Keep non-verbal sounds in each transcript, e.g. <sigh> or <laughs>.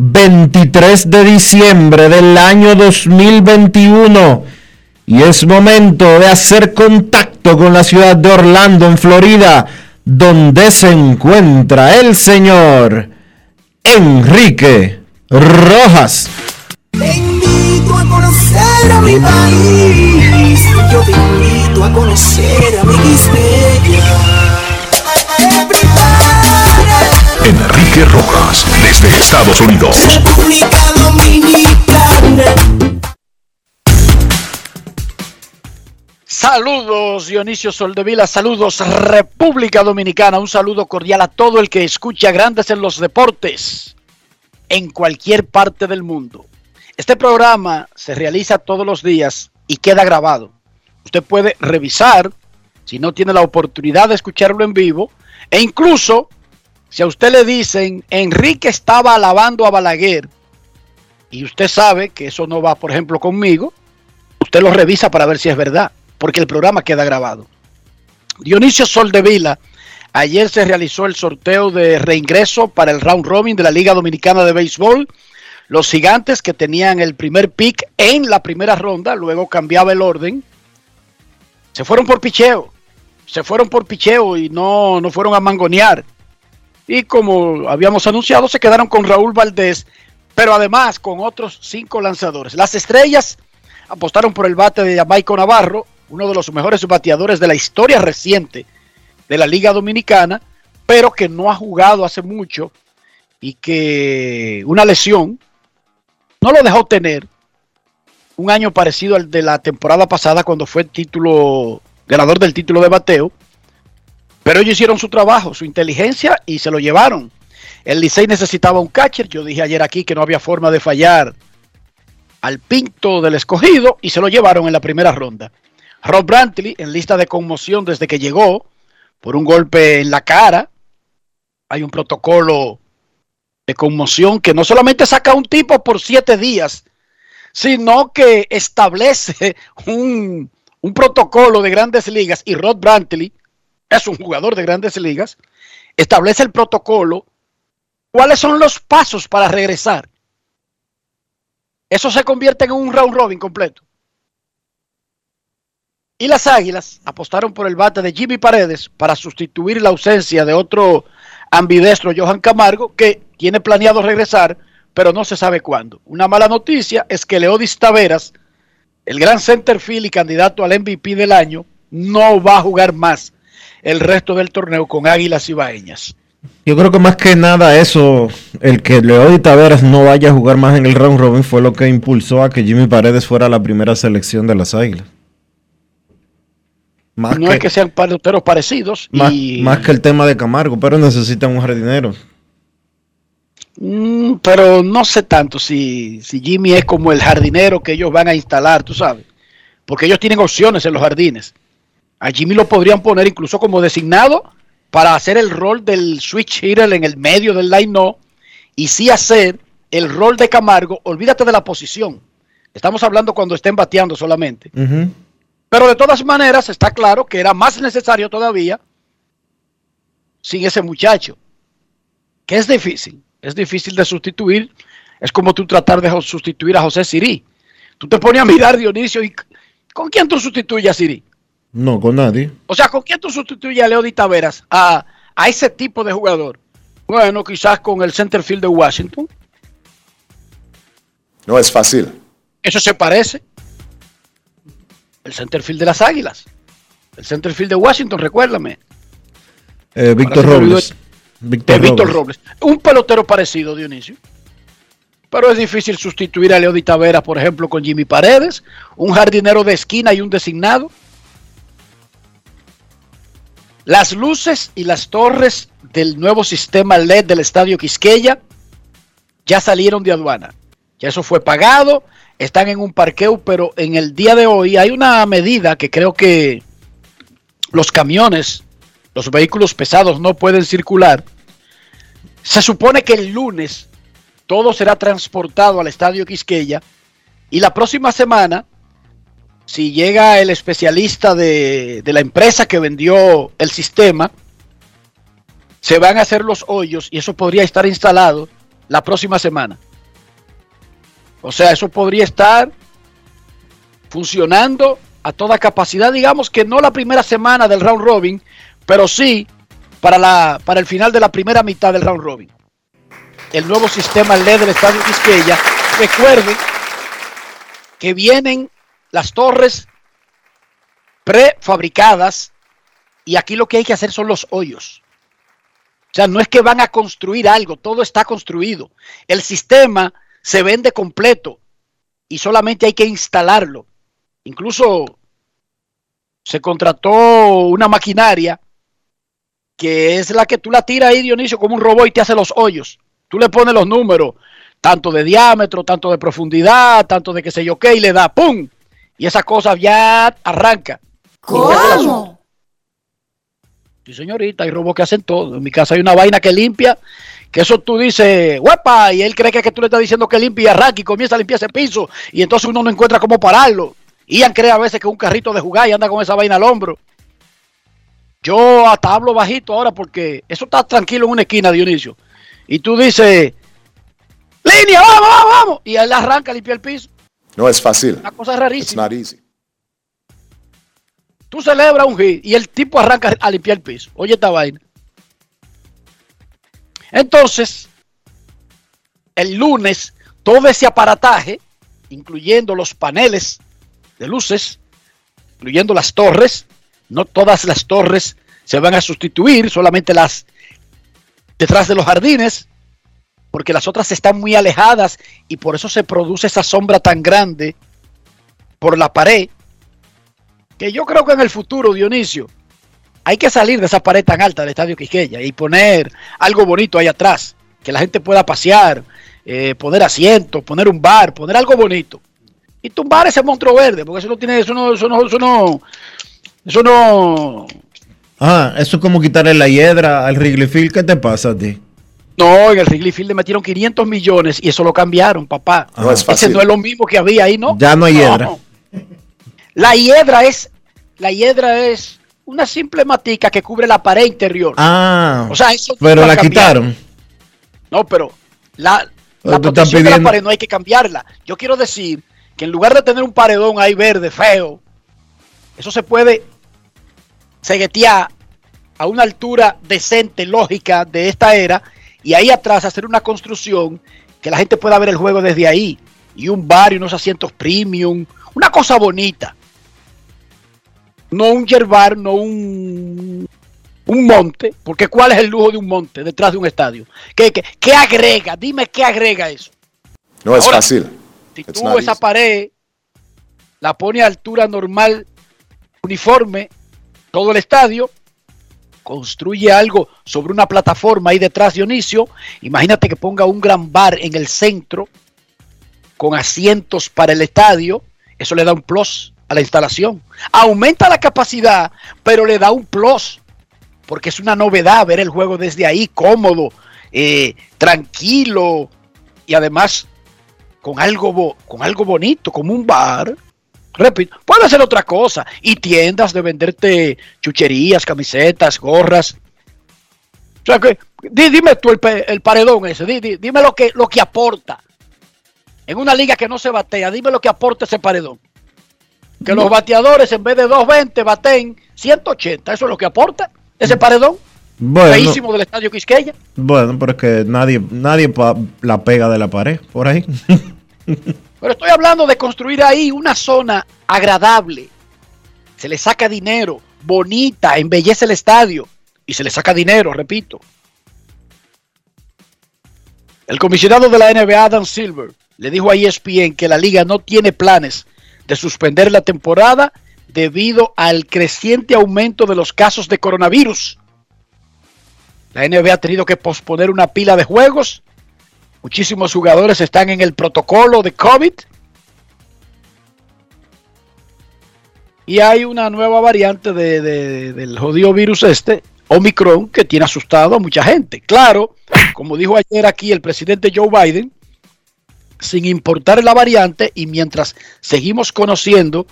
23 de diciembre del año 2021 y es momento de hacer contacto con la ciudad de Orlando, en Florida, donde se encuentra el señor Enrique Rojas. Te a mi país, yo te invito a conocer a mi Enrique Rojas, desde Estados Unidos. República Dominicana. Saludos Dionisio Soldevila, saludos República Dominicana, un saludo cordial a todo el que escucha Grandes en los Deportes en cualquier parte del mundo. Este programa se realiza todos los días y queda grabado. Usted puede revisar, si no tiene la oportunidad de escucharlo en vivo, e incluso si a usted le dicen, Enrique estaba alabando a Balaguer, y usted sabe que eso no va, por ejemplo, conmigo, usted lo revisa para ver si es verdad, porque el programa queda grabado. Dionisio Soldevila, ayer se realizó el sorteo de reingreso para el round robin de la Liga Dominicana de Béisbol. Los gigantes que tenían el primer pick en la primera ronda, luego cambiaba el orden, se fueron por picheo, se fueron por picheo y no, no fueron a mangonear y como habíamos anunciado, se quedaron con Raúl Valdés, pero además con otros cinco lanzadores. Las estrellas apostaron por el bate de Jamaico Navarro, uno de los mejores bateadores de la historia reciente de la Liga Dominicana, pero que no ha jugado hace mucho y que una lesión no lo dejó tener un año parecido al de la temporada pasada cuando fue el título ganador del título de bateo pero ellos hicieron su trabajo, su inteligencia y se lo llevaron. El Licey necesitaba un catcher. Yo dije ayer aquí que no había forma de fallar al pinto del escogido y se lo llevaron en la primera ronda. Rob Brantley en lista de conmoción desde que llegó por un golpe en la cara. Hay un protocolo de conmoción que no solamente saca a un tipo por siete días, sino que establece <laughs> un, un protocolo de grandes ligas y Rod Brantley es un jugador de grandes ligas, establece el protocolo, cuáles son los pasos para regresar. Eso se convierte en un round robin completo. Y las Águilas apostaron por el bate de Jimmy Paredes para sustituir la ausencia de otro ambidestro, Johan Camargo, que tiene planeado regresar, pero no se sabe cuándo. Una mala noticia es que Leodis Taveras, el gran centerfield y candidato al MVP del año, no va a jugar más el resto del torneo con Águilas Ibaeñas. Yo creo que más que nada eso, el que Leody Taveras no vaya a jugar más en el round robin fue lo que impulsó a que Jimmy Paredes fuera la primera selección de las Águilas. Más no que, es que sean peloteros parecidos. Más, y... más que el tema de Camargo, pero necesitan un jardinero. Mm, pero no sé tanto si, si Jimmy es como el jardinero que ellos van a instalar, tú sabes. Porque ellos tienen opciones en los jardines. A Jimmy lo podrían poner incluso como designado para hacer el rol del switch hitter en el medio del line no y sí hacer el rol de Camargo. Olvídate de la posición. Estamos hablando cuando estén bateando solamente. Pero de todas maneras está claro que era más necesario todavía sin ese muchacho. Que es difícil. Es difícil de sustituir. Es como tú tratar de sustituir a José Sirí. Tú te pones a mirar, Dionisio, y ¿con quién tú sustituyes a Sirí? No, con nadie. O sea, ¿con quién tú sustituyes a Leo Taveras? A, a ese tipo de jugador. Bueno, quizás con el centerfield de Washington. No es fácil. Eso se parece. El centerfield de las Águilas. El centerfield de Washington, recuérdame. Eh, Víctor me olvidó Robles. Víctor, de Víctor Robles. Robles. Un pelotero parecido, Dionisio. Pero es difícil sustituir a Leo Taveras, por ejemplo, con Jimmy Paredes, un jardinero de esquina y un designado. Las luces y las torres del nuevo sistema LED del Estadio Quisqueya ya salieron de aduana. Ya eso fue pagado, están en un parqueo, pero en el día de hoy hay una medida que creo que los camiones, los vehículos pesados no pueden circular. Se supone que el lunes todo será transportado al Estadio Quisqueya y la próxima semana, si llega el especialista de, de la empresa que vendió el sistema, se van a hacer los hoyos y eso podría estar instalado la próxima semana. O sea, eso podría estar funcionando a toda capacidad, digamos que no la primera semana del round robin, pero sí para, la, para el final de la primera mitad del round robin. El nuevo sistema LED del Estadio Quisqueya. Recuerden que vienen las torres prefabricadas y aquí lo que hay que hacer son los hoyos. O sea, no es que van a construir algo, todo está construido. El sistema se vende completo y solamente hay que instalarlo. Incluso se contrató una maquinaria que es la que tú la tiras ahí, Dionisio, como un robot y te hace los hoyos. Tú le pones los números, tanto de diámetro, tanto de profundidad, tanto de qué sé yo qué, y le da ¡pum! Y esa cosa ya arranca. ¿Cómo? Sí, señorita, hay robots que hacen todo. En mi casa hay una vaina que limpia, que eso tú dices, guapa, y él cree que, que tú le estás diciendo que limpia y arranca y comienza a limpiar ese piso, y entonces uno no encuentra cómo pararlo. Ian cree a veces que es un carrito de jugar y anda con esa vaina al hombro. Yo hasta hablo bajito ahora porque eso está tranquilo en una esquina, Dionisio. Y tú dices, línea, vamos, vamos, vamos. Y él arranca a limpiar el piso. No es fácil. Una cosa It's rarísima. not easy. Tú celebras un hit y el tipo arranca a limpiar el piso. Oye esta vaina. Entonces, el lunes, todo ese aparataje, incluyendo los paneles de luces, incluyendo las torres, no todas las torres se van a sustituir, solamente las detrás de los jardines, porque las otras están muy alejadas y por eso se produce esa sombra tan grande por la pared que yo creo que en el futuro, Dionisio, hay que salir de esa pared tan alta del Estadio Quisqueya y poner algo bonito ahí atrás, que la gente pueda pasear, eh, poner asientos, poner un bar, poner algo bonito. Y tumbar ese monstruo verde, porque eso no tiene, eso no, eso no, eso no, eso no, Ah, eso es como quitarle la hiedra al Wrigley Field. ¿Qué te pasa a ti? No, en el Wrigley Field le metieron 500 millones y eso lo cambiaron, papá. No es Ese fácil. no es lo mismo que había ahí, ¿no? Ya no hay hiedra. La hiedra es, la hiedra es una simple matica que cubre la pared interior. Ah, O sea, eso pero la quitaron. No, pero la, la protección de la pared no hay que cambiarla. Yo quiero decir que en lugar de tener un paredón ahí verde, feo, eso se puede seguetear a una altura decente, lógica de esta era, y ahí atrás hacer una construcción que la gente pueda ver el juego desde ahí. Y un bar y unos asientos premium, una cosa bonita. No un yerbar, no un, un monte, porque ¿cuál es el lujo de un monte detrás de un estadio? ¿Qué, qué, qué agrega? Dime qué agrega eso. No es Ahora, fácil. Si It's tú esa easy. pared la pone a altura normal, uniforme, todo el estadio, construye algo sobre una plataforma ahí detrás, Dionisio, imagínate que ponga un gran bar en el centro con asientos para el estadio, eso le da un plus a la instalación. Aumenta la capacidad, pero le da un plus, porque es una novedad ver el juego desde ahí, cómodo, eh, tranquilo y además con algo, con algo bonito, como un bar. Repito, puede ser otra cosa. Y tiendas de venderte chucherías, camisetas, gorras. O sea que, dime tú el, paredón ese, dime lo que, lo que aporta. En una liga que no se batea, dime lo que aporta ese paredón. Que los bateadores en vez de 220 baten 180. Eso es lo que aporta ese paredón. Bueno, del estadio Quisqueya. Bueno, pero es que nadie, nadie la pega de la pared por ahí. <laughs> pero estoy hablando de construir ahí una zona agradable. Se le saca dinero, bonita, embellece el estadio y se le saca dinero, repito. El comisionado de la NBA, Adam Silver, le dijo a ESPN que la liga no tiene planes de suspender la temporada debido al creciente aumento de los casos de coronavirus la NBA ha tenido que posponer una pila de juegos. Muchísimos jugadores están en el protocolo de COVID. Y hay una nueva variante del jodido virus este, Omicron, que tiene asustado a mucha gente. Claro, como dijo ayer aquí el presidente Joe Biden, sin importar la variante y mientras seguimos conociendo,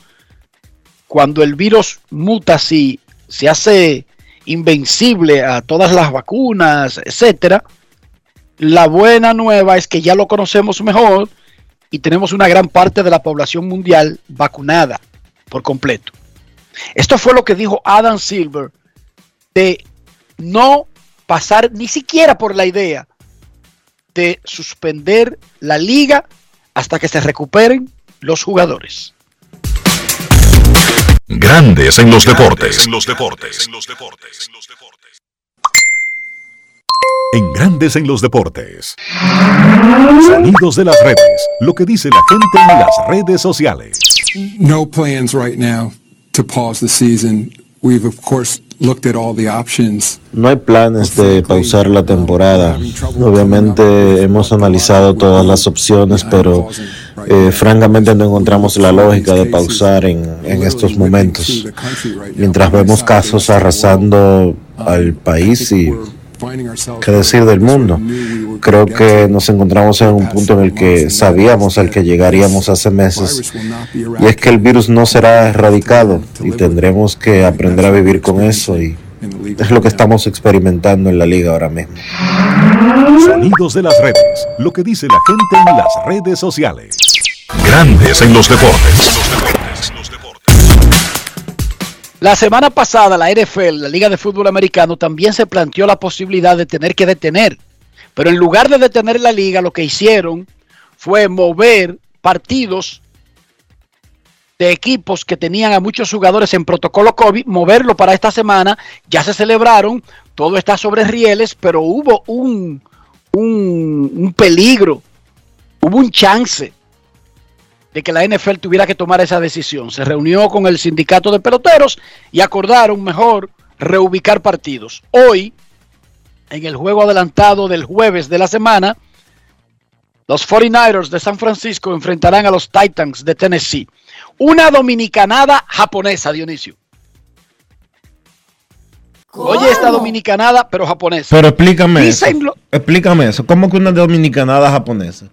cuando el virus muta, si se hace invencible a todas las vacunas, etcétera. La buena nueva es que ya lo conocemos mejor y tenemos una gran parte de la población mundial vacunada por completo. Esto fue lo que dijo Adam Silver de no pasar ni siquiera por la idea de suspender la liga hasta que se recuperen los jugadores. Grandes en los deportes. En los deportes. En Grandes en los deportes. Sonidos de las redes. Lo que dice la gente en las redes sociales. No plans right now to pause the season. We've of course looked at all the options. No hay planes de pausar la temporada. Obviamente hemos analizado todas las opciones, pero eh, francamente no encontramos la lógica de pausar en, en estos momentos. Mientras vemos casos arrasando al país y qué decir del mundo. Creo que nos encontramos en un punto en el que sabíamos al que llegaríamos hace meses y es que el virus no será erradicado y tendremos que aprender a vivir con eso y es lo que estamos experimentando en la liga ahora mismo. Sonidos de las redes, lo que dice la gente en las redes sociales. Grandes en los deportes. La semana pasada la NFL, la Liga de Fútbol Americano, también se planteó la posibilidad de tener que detener. Pero en lugar de detener la liga, lo que hicieron fue mover partidos de equipos que tenían a muchos jugadores en protocolo COVID, moverlo para esta semana. Ya se celebraron, todo está sobre rieles, pero hubo un, un, un peligro, hubo un chance de que la NFL tuviera que tomar esa decisión. Se reunió con el sindicato de peloteros y acordaron mejor reubicar partidos. Hoy, en el juego adelantado del jueves de la semana, los 49ers de San Francisco enfrentarán a los Titans de Tennessee. Una dominicanada japonesa, Dionisio. Oye, esta dominicanada, pero japonesa. Pero explícame eso. Explícame eso. ¿Cómo que una dominicanada japonesa?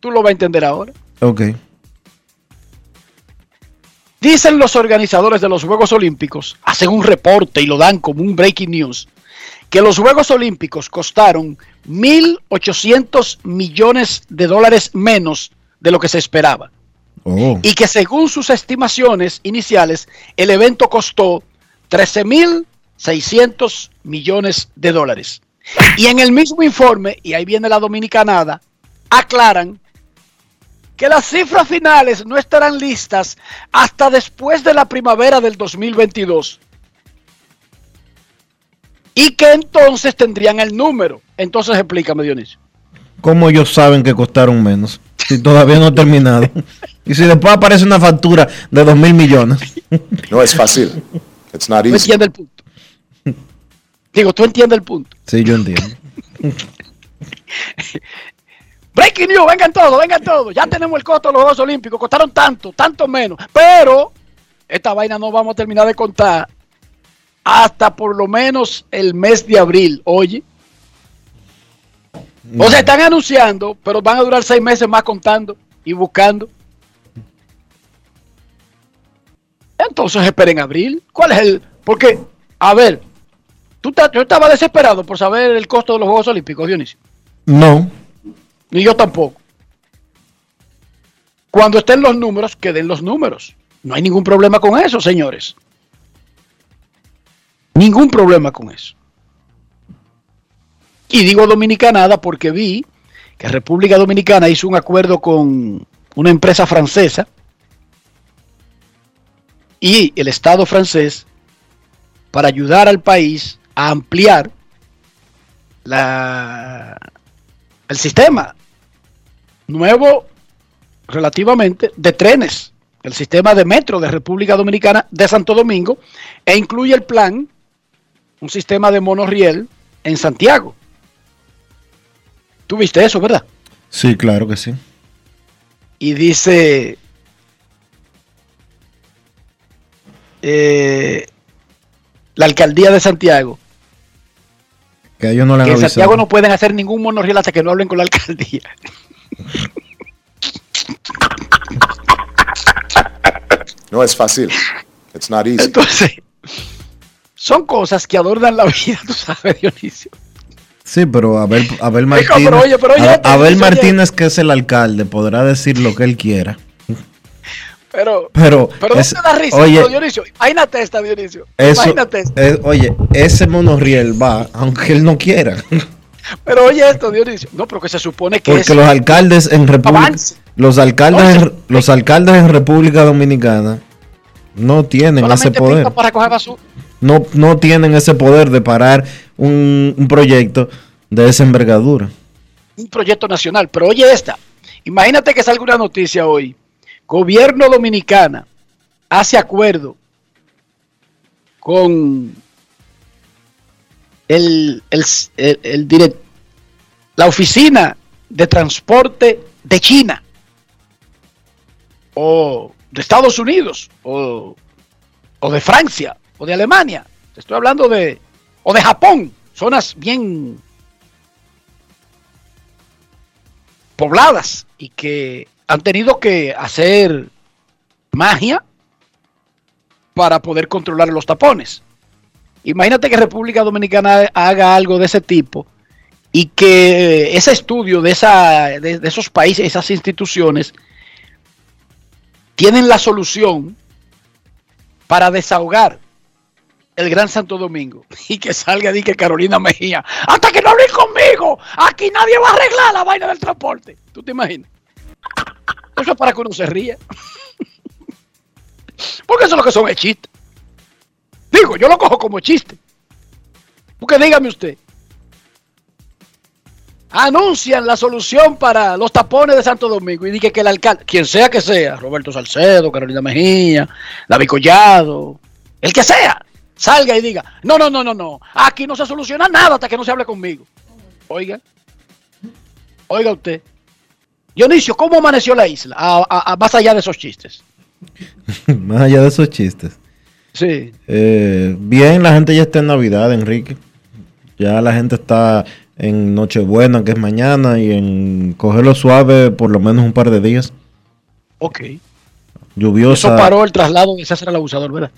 Tú lo vas a entender ahora. Ok. Dicen los organizadores de los Juegos Olímpicos, hacen un reporte y lo dan como un breaking news, que los Juegos Olímpicos costaron 1.800 millones de dólares menos de lo que se esperaba. Oh. Y que según sus estimaciones iniciales, el evento costó 13.600 millones de dólares. Y en el mismo informe, y ahí viene la dominicanada, aclaran que las cifras finales no estarán listas hasta después de la primavera del 2022. Y que entonces tendrían el número. Entonces explícame, Dionisio. ¿Cómo ellos saben que costaron menos? Si todavía no ha terminado. y si después aparece una factura de 2 mil millones. no es fácil. It's not easy. el punto. Digo, tú entiendes el punto. Sí, yo entiendo. <laughs> Breaking news, vengan todos, vengan todos. Ya tenemos el costo de los Juegos Olímpicos. Costaron tanto, tanto menos. Pero esta vaina no vamos a terminar de contar hasta por lo menos el mes de abril. Oye. O sea, están anunciando, pero van a durar seis meses más contando y buscando. Entonces esperen abril. ¿Cuál es el...? Porque, a ver, tú yo estaba desesperado por saber el costo de los Juegos Olímpicos, Dionisio. No, Ni yo tampoco. Cuando estén los números, que den los números. No hay ningún problema con eso, señores. Ningún problema con eso. Y digo dominicanada porque vi que República Dominicana hizo un acuerdo con una empresa francesa y el Estado francés para ayudar al país a ampliar la, el sistema nuevo relativamente de trenes, el sistema de metro de República Dominicana de Santo Domingo, e incluye el plan, un sistema de monorriel en Santiago. ¿Tú viste eso, verdad? sí, claro que sí. Y dice, eh, la alcaldía de Santiago, Que ellos no le han que en. Santiago no pueden hacer ningún monorriel hasta que no hablen con la alcaldía. No es fácil. It's not easy. Entonces, son cosas que adornan la vida, tú sabes, Dionisio. Sí, pero Abel, Abel Martínez, pero oye, pero oye, Abel oye. Martínez, que es el alcalde, podrá decir lo que él quiera. Pero, Pero, pero no es- te da risa, oye, pero, Dionisio. Imagínate esta, Dionisio. eso, Imagínate esto. eh, oye, ese monorriel va, aunque él no quiera. Pero oye esto, Dionisio. No, pero que se supone que Porque es los alcaldes en República, los alcaldes, en, los alcaldes en República Dominicana no tienen ese poder. para basura. No, no tienen ese poder de parar un, un proyecto de esa envergadura. un proyecto nacional. Pero oye esta, imagínate que salga una noticia hoy. Gobierno dominicana hace acuerdo con el, el, el- direct- la oficina de transporte de China o de Estados Unidos o, o de Francia o de Alemania. Te estoy hablando de o de Japón, zonas bien pobladas y que han tenido que hacer magia para poder controlar los tapones. Imagínate que República Dominicana haga algo de ese tipo y que ese estudio de, esa, de, esos países, esas instituciones, tienen la solución para desahogar el Gran Santo Domingo y que salga de que Carolina Mejía, hasta que no hablen conmigo, aquí nadie va a arreglar la vaina del transporte. ¿Tú te imaginas? Eso es para que uno se ría. <laughs> Porque eso es lo que son chiste. Digo, yo lo cojo como chiste. Porque dígame usted. Anuncian la solución para los tapones de Santo Domingo y dije que el alcalde, quien sea que sea, Roberto Salcedo, Carolina Mejía, David Collado, el que sea, salga y diga, no, no, no, no, no, aquí no se soluciona nada hasta que no se hable conmigo. Oiga, oiga usted. Dionisio, ¿cómo amaneció la isla? Más allá de esos chistes. <laughs> Más allá de esos chistes. Sí. Eh, bien, la gente ya está en Navidad, Enrique. Ya la gente está en Nochebuena, que es mañana, y en cogerlo suave por lo menos un par de días. Ok. Lluviosa. Eso paró el traslado de César el Abusador, ¿verdad?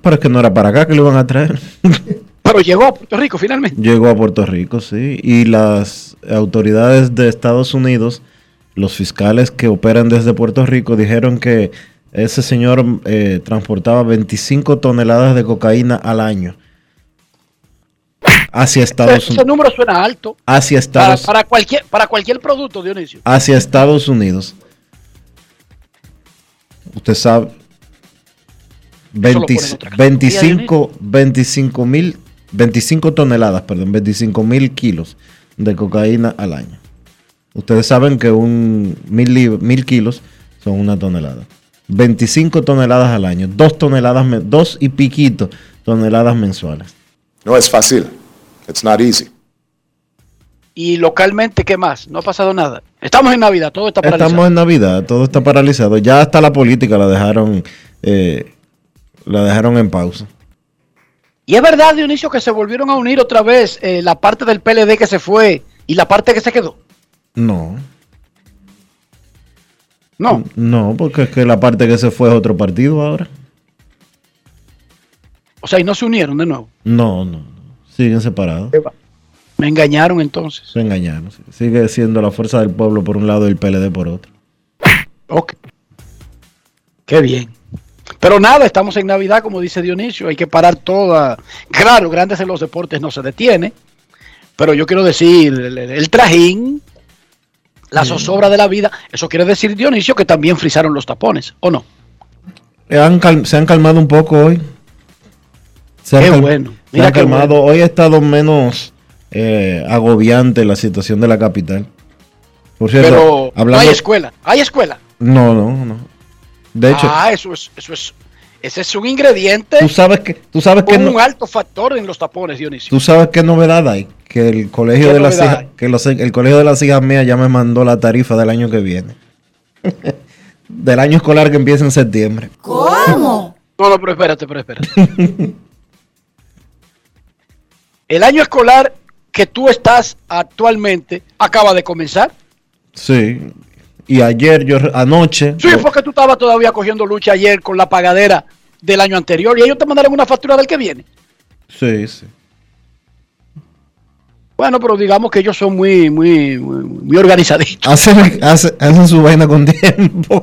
Pero es que no era para acá que lo iban a traer. <laughs> Pero llegó a Puerto Rico finalmente. Llegó a Puerto Rico, sí. Y las autoridades de Estados Unidos, los fiscales que operan desde Puerto Rico, dijeron que ese señor eh, transportaba 25 toneladas de cocaína al año hacia Estados Ese, Unidos. número suena alto. Hacia Para, Estados, para cualquier, para cualquier producto, Dionisio. hacia Estados Unidos. Usted sabe. Eso lo 20 pone en otra categoría, 25 25 mil 25 toneladas, perdón, 25 mil kilos de cocaína al año. Ustedes saben que un mil, mil kilos son una tonelada. 25 toneladas al año, dos toneladas, me- dos y piquito toneladas mensuales. No es fácil. It's not easy. Y localmente, ¿qué más? No ha pasado nada. Estamos en Navidad, todo está paralizado. Estamos en Navidad, todo está paralizado. Ya hasta la política la dejaron, eh, la dejaron en pausa. Y es verdad, Dionisio, que se volvieron a unir otra vez eh, la parte del PLD que se fue y la parte que se quedó. No, No. no, porque es que la parte que se fue es otro partido ahora. O sea, y no se unieron de nuevo. No, no, no. siguen separados. Me engañaron entonces. Se engañaron. Sigue siendo la fuerza del pueblo por un lado y el PLD por otro. Ok. Qué bien. Pero nada, estamos en Navidad, como dice Dionisio, hay que parar toda. Claro, grandes en los deportes no se detiene, pero yo quiero decir, el, el- el trajín, la zozobra de la vida, eso quiere decir, Dionisio, que también frizaron los tapones, ¿o no? Eh, han cal- se han calmado un poco hoy. Se han Qué cal- bueno. Se han qué calmado. bueno. Hoy ha estado menos eh, agobiante la situación de la capital. Por cierto, Pero no hay escuela, hay escuela. No, no, no. De hecho, ah, eso es, eso es, ese es un ingrediente tú sabes que, tú sabes que no- un alto factor en los tapones, Dionisio. tú sabes qué novedad hay. Que el colegio ¿Qué de las hijas, que los- el colegio de las hijas mías ya me mandó la tarifa del año que viene. <laughs> del año escolar que empieza en septiembre. ¿Cómo? No, no, pero espérate, pero espérate. <laughs> El año escolar que tú estás actualmente acaba de comenzar. Sí. Y ayer, yo anoche. Sí, porque tú estabas todavía cogiendo lucha ayer con la pagadera del año anterior y ellos te mandaron una factura del que viene. Sí, sí. Bueno, pero digamos que ellos son muy, muy, muy, muy organizaditos. Hacen, hace- hacen su vaina con tiempo.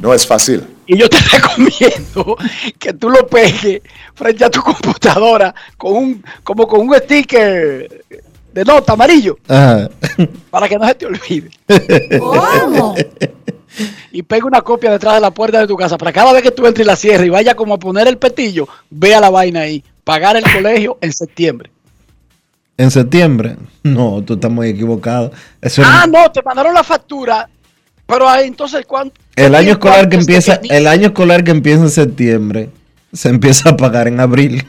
No es fácil. Y yo te recomiendo que tú lo pegues frente a tu computadora con un, como con un sticker de nota amarillo Ajá. para que no se te olvide. ¿Cómo? <laughs> y pega una copia detrás de la puerta de tu casa para cada vez que tú entres y la cierres y vaya como a poner el petillo, vea la vaina ahí. Pagar el colegio en septiembre. En septiembre. No, tú estás muy equivocado. Eso Ah, no, te mandaron la factura. Pero ahí, entonces, ¿cuánto? el año escolar que ¿cuánto es empieza, el año escolar que empieza en septiembre, se empieza a pagar en abril.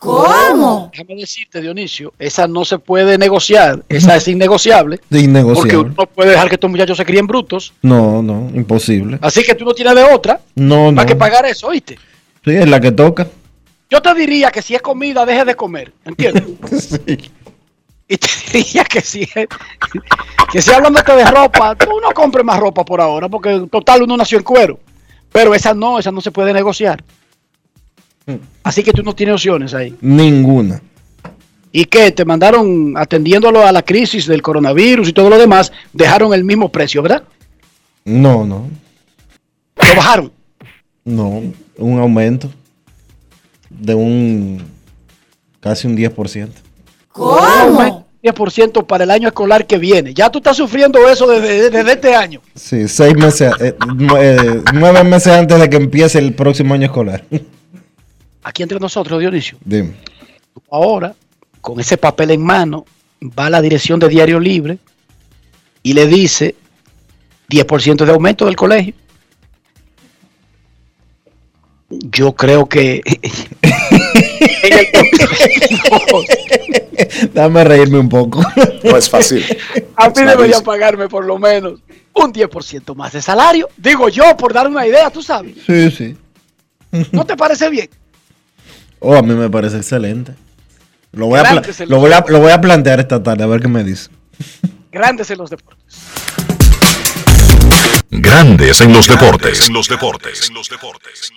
¿Cómo? Déjame decirte, Dionisio, esa no se puede negociar. Esa es innegociable. De Porque innegociable. uno no puede dejar que estos muchachos se críen brutos. No, no, imposible. Así que tú no tienes de otra No, no. más que pagar eso, ¿oíste? Sí, es la que toca. Yo te diría que si es comida, deje de comer, ¿entiendes? <laughs> Sí. Y te <laughs> diría que si es, que si hablándote de ropa, tú no compres más ropa por ahora, porque en total uno nació en cuero. Pero esa no, esa no se puede negociar. Así que tú no tienes opciones ahí. Ninguna. ¿Y qué? Te mandaron atendiéndolo a la crisis del coronavirus y todo lo demás, dejaron el mismo precio, ¿verdad? No, no. Lo bajaron. No. Un aumento de un casi un 10%. ¿Cómo? 10% para el año escolar que viene. Ya tú estás sufriendo eso desde, desde este año. Sí, seis meses, eh, eh, nueve meses antes de que empiece el próximo año escolar. <laughs> Aquí entre nosotros, Dionisio. Dime. Ahora, con ese papel en mano, va a la dirección de Diario Libre y le dice 10% de aumento del colegio. Yo creo que en el 2022, Dame reírme un poco. No es fácil. a It's mí debería pagarme por lo menos un 10% más de salario. Digo yo, por dar una idea, tú sabes. sí, sí. ¿No te parece bien? Oh, a mí me parece excelente. Lo voy, a lo, los voy a, deportes. lo voy a plantear esta tarde, a ver qué me dice. Grandes en los deportes. Grandes en los deportes. En los deportes. En los deportes. En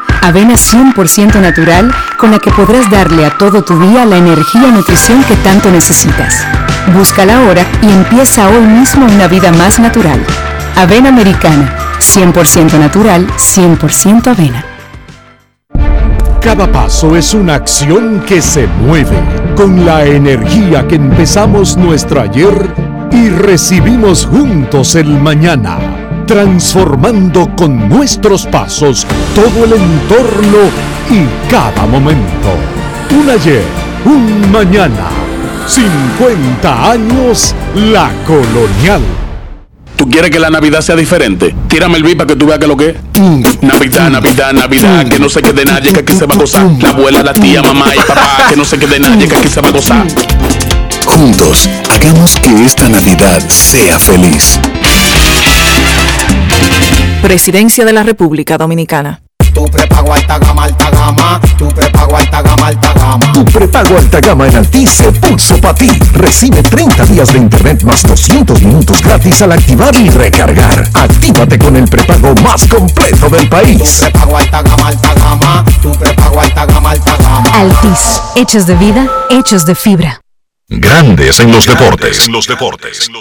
Avena 100% natural con la que podrás darle a todo tu día la energía y nutrición que tanto necesitas. Búscala ahora y empieza hoy mismo una vida más natural. Avena americana, 100% natural, 100% avena. Cada paso es una acción que se mueve con la energía que empezamos nuestro ayer y recibimos juntos el mañana, transformando con nuestros pasos todo el entorno y cada momento. Un ayer, un mañana, 50 años la colonial. ¿Tú quieres que la Navidad sea diferente? Tírame el beat para que tú veas que lo que es. Navidad, Navidad, Navidad, que no se quede nadie, que aquí se va a gozar. La abuela, la tía, mamá y papá, que no se quede nadie, que aquí se va a gozar. Juntos, hagamos que esta Navidad sea feliz. Presidencia de la República Dominicana. Tu prepago alta gama, alta gama. Tu prepago alta gama, alta gama. Tu prepago alta gama en Altis se pulso para ti. Recibe 30 días de internet más 200 minutos gratis al activar y recargar. Actívate con el prepago más completo del país. Tu prepago alta gama, alta gama. Tu prepago alta gama, alta gama. Altis, hechos de vida, hechos de fibra. Grandes en los deportes. En los deportes.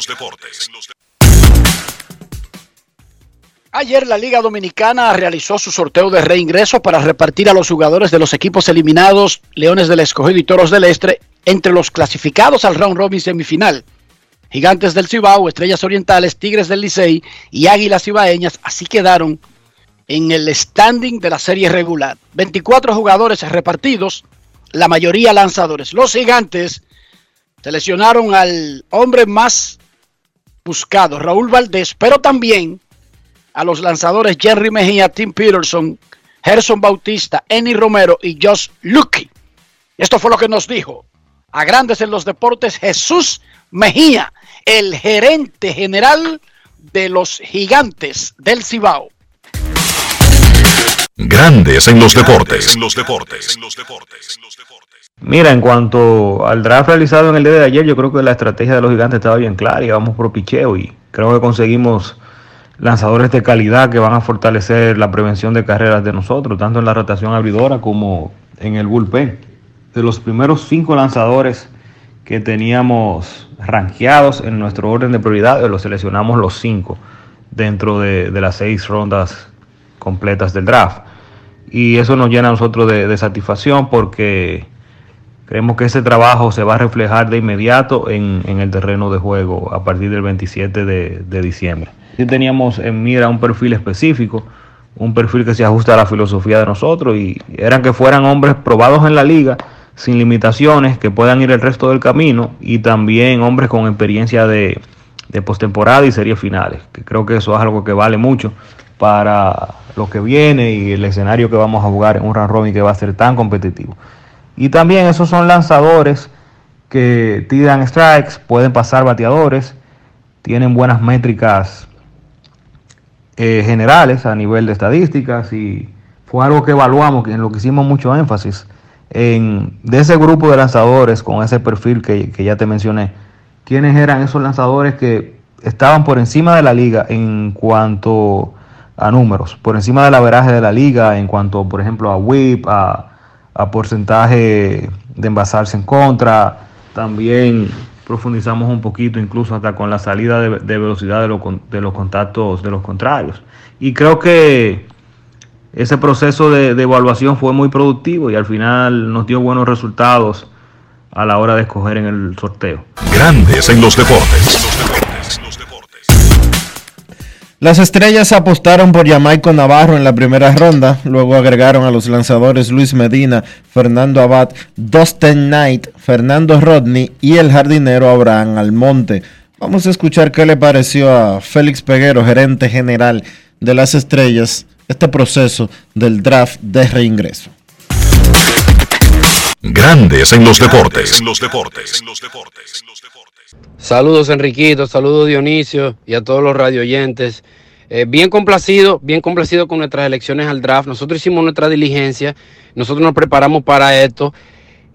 Ayer la Liga Dominicana realizó su sorteo de reingreso para repartir a los jugadores de los equipos eliminados, Leones del Escogido y Toros del Este, entre los clasificados al round robin semifinal. Gigantes del Cibao, Estrellas Orientales, Tigres del Licey y Águilas Cibaeñas así quedaron en el standing de la serie regular. 24 jugadores repartidos, la mayoría lanzadores. Los Gigantes seleccionaron al hombre más buscado, Raúl Valdés, pero también a los lanzadores Jerry Mejía, Tim Peterson, Gerson Bautista, Eni Romero y Josh Lucky. Esto fue lo que nos dijo a grandes en los deportes Jesús Mejía, el gerente general de los gigantes del Cibao. Grandes en los deportes. En los deportes. Mira, en cuanto al draft realizado en el día de ayer, yo creo que la estrategia de los gigantes estaba bien clara y vamos por picheo y creo que conseguimos lanzadores de calidad que van a fortalecer la prevención de carreras de nosotros, tanto en la rotación abridora como en el bullpen. De los primeros cinco lanzadores que teníamos rankeados en nuestro orden de prioridades, los seleccionamos los cinco dentro de, las seis rondas completas del draft. Y eso nos llena a nosotros de, satisfacción porque creemos que ese trabajo se va a reflejar de inmediato en, el terreno de juego a partir del 27 de, de diciembre. Sí teníamos en mira un perfil específico, un perfil que se ajusta a la filosofía de nosotros y eran que fueran hombres probados en la liga, sin limitaciones, que puedan ir el resto del camino y también hombres con experiencia de, de postemporada y series finales, que creo que eso es algo que vale mucho para lo que viene y el escenario que vamos a jugar en un round robin que va a ser tan competitivo. Y también esos son lanzadores que tiran strikes, pueden pasar bateadores, tienen buenas métricas eh, generales a nivel de estadísticas y fue algo que evaluamos, en lo que hicimos mucho énfasis, en, de ese grupo de lanzadores con ese perfil que, que ya te mencioné, quiénes eran esos lanzadores que estaban por encima de la liga en cuanto a números, por encima del averaje de la liga en cuanto, por ejemplo, a whip, a, a porcentaje de envasarse en contra, también profundizamos un poquito incluso hasta con la salida de, velocidad de, lo, de, los contactos de los contrarios. Y creo que ese proceso de, evaluación fue muy productivo y al final nos dio buenos resultados a la hora de escoger en el sorteo. Grandes en los deportes. Las estrellas apostaron por Jamaico Navarro en la primera ronda, luego agregaron a los lanzadores Luis Medina, Fernando Abad, Dustin Knight, Fernando Rodney y el jardinero Abraham Almonte. Vamos a escuchar qué le pareció a Félix Peguero, gerente general de las estrellas, este proceso del draft de reingreso. Grandes en los deportes. Saludos Enriquito, saludos Dionisio y a todos los radioyentes. Eh, bien complacido, bien complacido con nuestras elecciones al draft. Nosotros hicimos nuestra diligencia, nosotros nos preparamos para esto.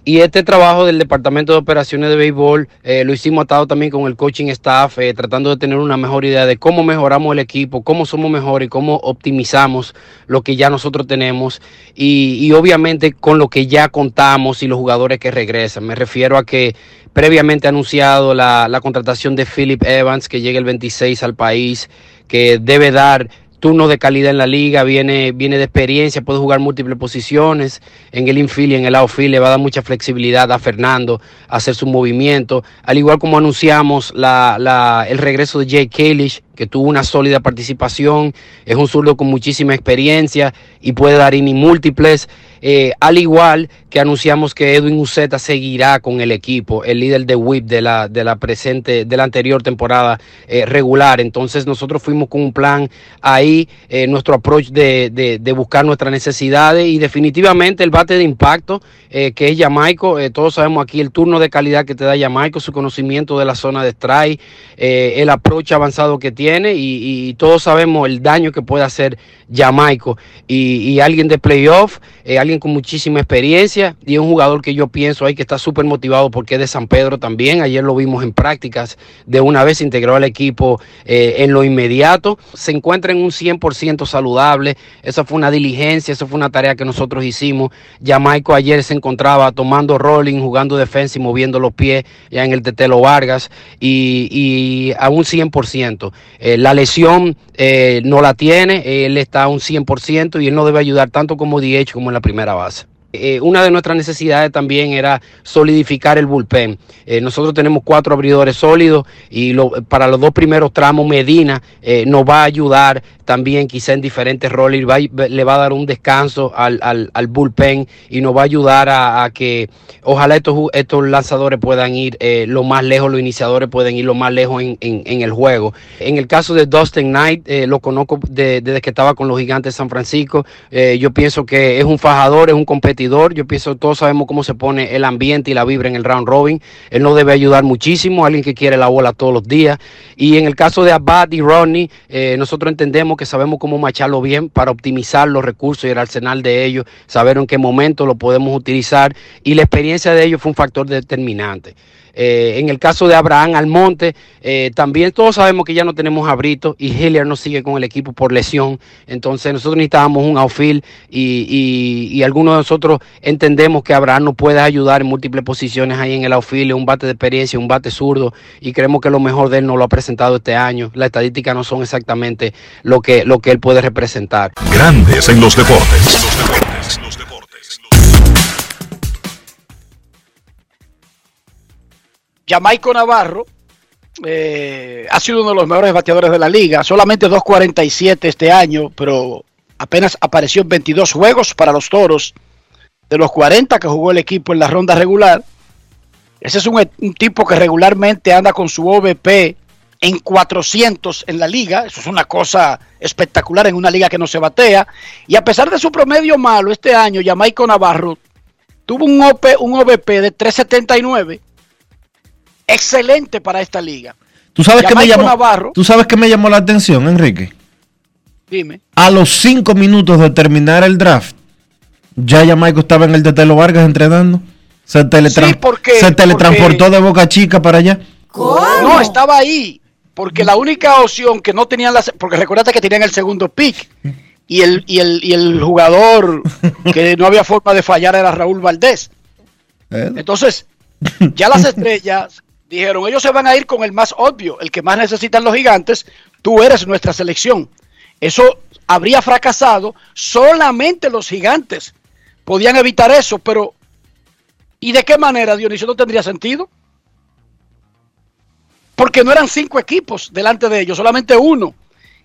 Y este trabajo del Departamento de Operaciones de Béisbol eh, lo hicimos atado también con el coaching staff, eh, tratando de tener una mejor idea de cómo mejoramos el equipo, cómo somos mejores cómo optimizamos lo que ya nosotros tenemos y, y obviamente con lo que ya contamos y los jugadores que regresan. Me refiero a que previamente anunciado la, la contratación de Philip Evans, que llega el 26 al país, que debe dar turno de calidad en la liga, viene, viene de experiencia, puede jugar múltiples posiciones. En el infield y en el outfield, le va a dar mucha flexibilidad a Fernando a hacer su movimiento, al igual como anunciamos el regreso de Jay Kalish, que tuvo una sólida participación, es un zurdo con muchísima experiencia y puede dar innings múltiples, eh, al igual que anunciamos que Edwin Uceta seguirá con el equipo, el líder de WIP de la, de la presente, de la anterior temporada eh, regular. Entonces nosotros fuimos con un plan ahí, eh, nuestro approach de, de, buscar nuestras necesidades y definitivamente el bate de impacto eh, que es Jamaico. todos sabemos aquí el turno de calidad que te da Jamaico, su conocimiento de la zona de strike, el approach avanzado que tiene y, todos sabemos el daño que puede hacer Jamaico y, alguien de playoff, alguien con muchísima experiencia y un jugador que yo pienso ahí que está súper motivado porque es de San Pedro también. Ayer lo vimos en prácticas, de una vez se integró al equipo eh, en lo inmediato. Se encuentra en un 100% saludable. Esa fue una diligencia, esa fue una tarea que nosotros hicimos. Jamaico ayer se encontraba tomando rolling, jugando defensa y moviendo los pies ya en el Tetelo Vargas y, y a un 100%. Eh, la lesión eh, no la tiene, él está a un 100% y él no debe ayudar tanto como DH como en la primera base. Eh, una de nuestras necesidades también era solidificar el bullpen. Eh, nosotros tenemos cuatro abridores sólidos y para los dos primeros tramos Medina eh, nos va a ayudar también quizá en diferentes roles, le va a dar un descanso al, al, al bullpen y nos va a ayudar a, que ojalá estos, estos, lanzadores puedan ir lo más lejos, los iniciadores pueden ir lo más lejos en, en, el juego. En el caso de Dustin Knight, lo conozco de, desde que estaba con los gigantes de San Francisco, yo pienso que es un fajador, es un competidor, yo pienso todos sabemos cómo se pone el ambiente y la vibra en el round robin, él nos debe ayudar muchísimo, alguien que quiere la bola todos los días. Y en el caso de Abad y Rodney, nosotros entendemos que sabemos cómo macharlo bien para optimizar los recursos y el arsenal de ellos, saber en qué momento lo podemos utilizar y la experiencia de ellos fue un factor determinante. Eh, en el caso de Abraham Almonte, eh, también todos sabemos que ya no tenemos a Brito y Hilliard no sigue con el equipo por lesión. Entonces nosotros necesitábamos un outfield y, y, y, algunos de nosotros entendemos que Abraham nos puede ayudar en múltiples posiciones ahí en el outfield, un bate de experiencia, un bate zurdo y creemos que lo mejor de él nos lo ha presentado este año. Las estadísticas no son exactamente lo que, lo que él puede representar. Grandes en. Los deportes, Jamaico Navarro eh, ha sido uno de los mejores bateadores de la liga, solamente 2.47 este año, pero apenas apareció en 22 juegos para los toros de los 40 que jugó el equipo en la ronda regular. Ese es un, tipo que regularmente anda con su OVP en 400 en la liga. Eso es una cosa espectacular en una liga que no se batea. Y a pesar de su promedio malo este año, Jamaico Navarro tuvo un, OP, un OVP de 379 excelente para esta liga. ¿Tú sabes, qué me llamó, Navarro, ¿Tú sabes qué me llamó la atención, Enrique? Dime. A los cinco minutos de terminar el draft, ya Jamaico estaba en el de Telo Vargas entrenando. Se, teletran sí, porque, se teletransportó porque... de Boca Chica para allá. ¿Cómo? No, estaba ahí. Porque la única opción que no tenían las. Porque recuerda que tenían el segundo pick. Y el, y el, y el jugador que no había forma de fallar era Raúl Valdés. ¿Eh? Entonces, ya las estrellas dijeron, ellos se van a ir con el más obvio, el que más necesitan los gigantes, tú eres nuestra selección. Eso habría fracasado, solamente los gigantes podían evitar eso, pero ¿y de qué manera, Dionisio, no tendría sentido? Porque no eran cinco equipos delante de ellos, solamente uno.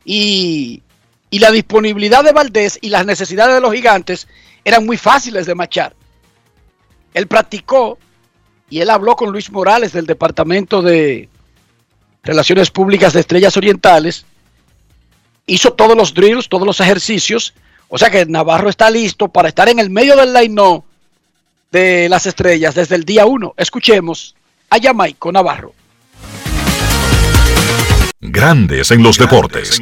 y, y la disponibilidad de Valdés y las necesidades de los gigantes eran muy fáciles de machar. Él practicó y él habló con Luis Morales del Departamento de Relaciones Públicas de Estrellas Orientales. Hizo todos los drills, todos los ejercicios. O sea que Navarro está listo para estar en el medio del line de las estrellas desde el día 1. Escuchemos a Yamaico Navarro. Grandes en los deportes.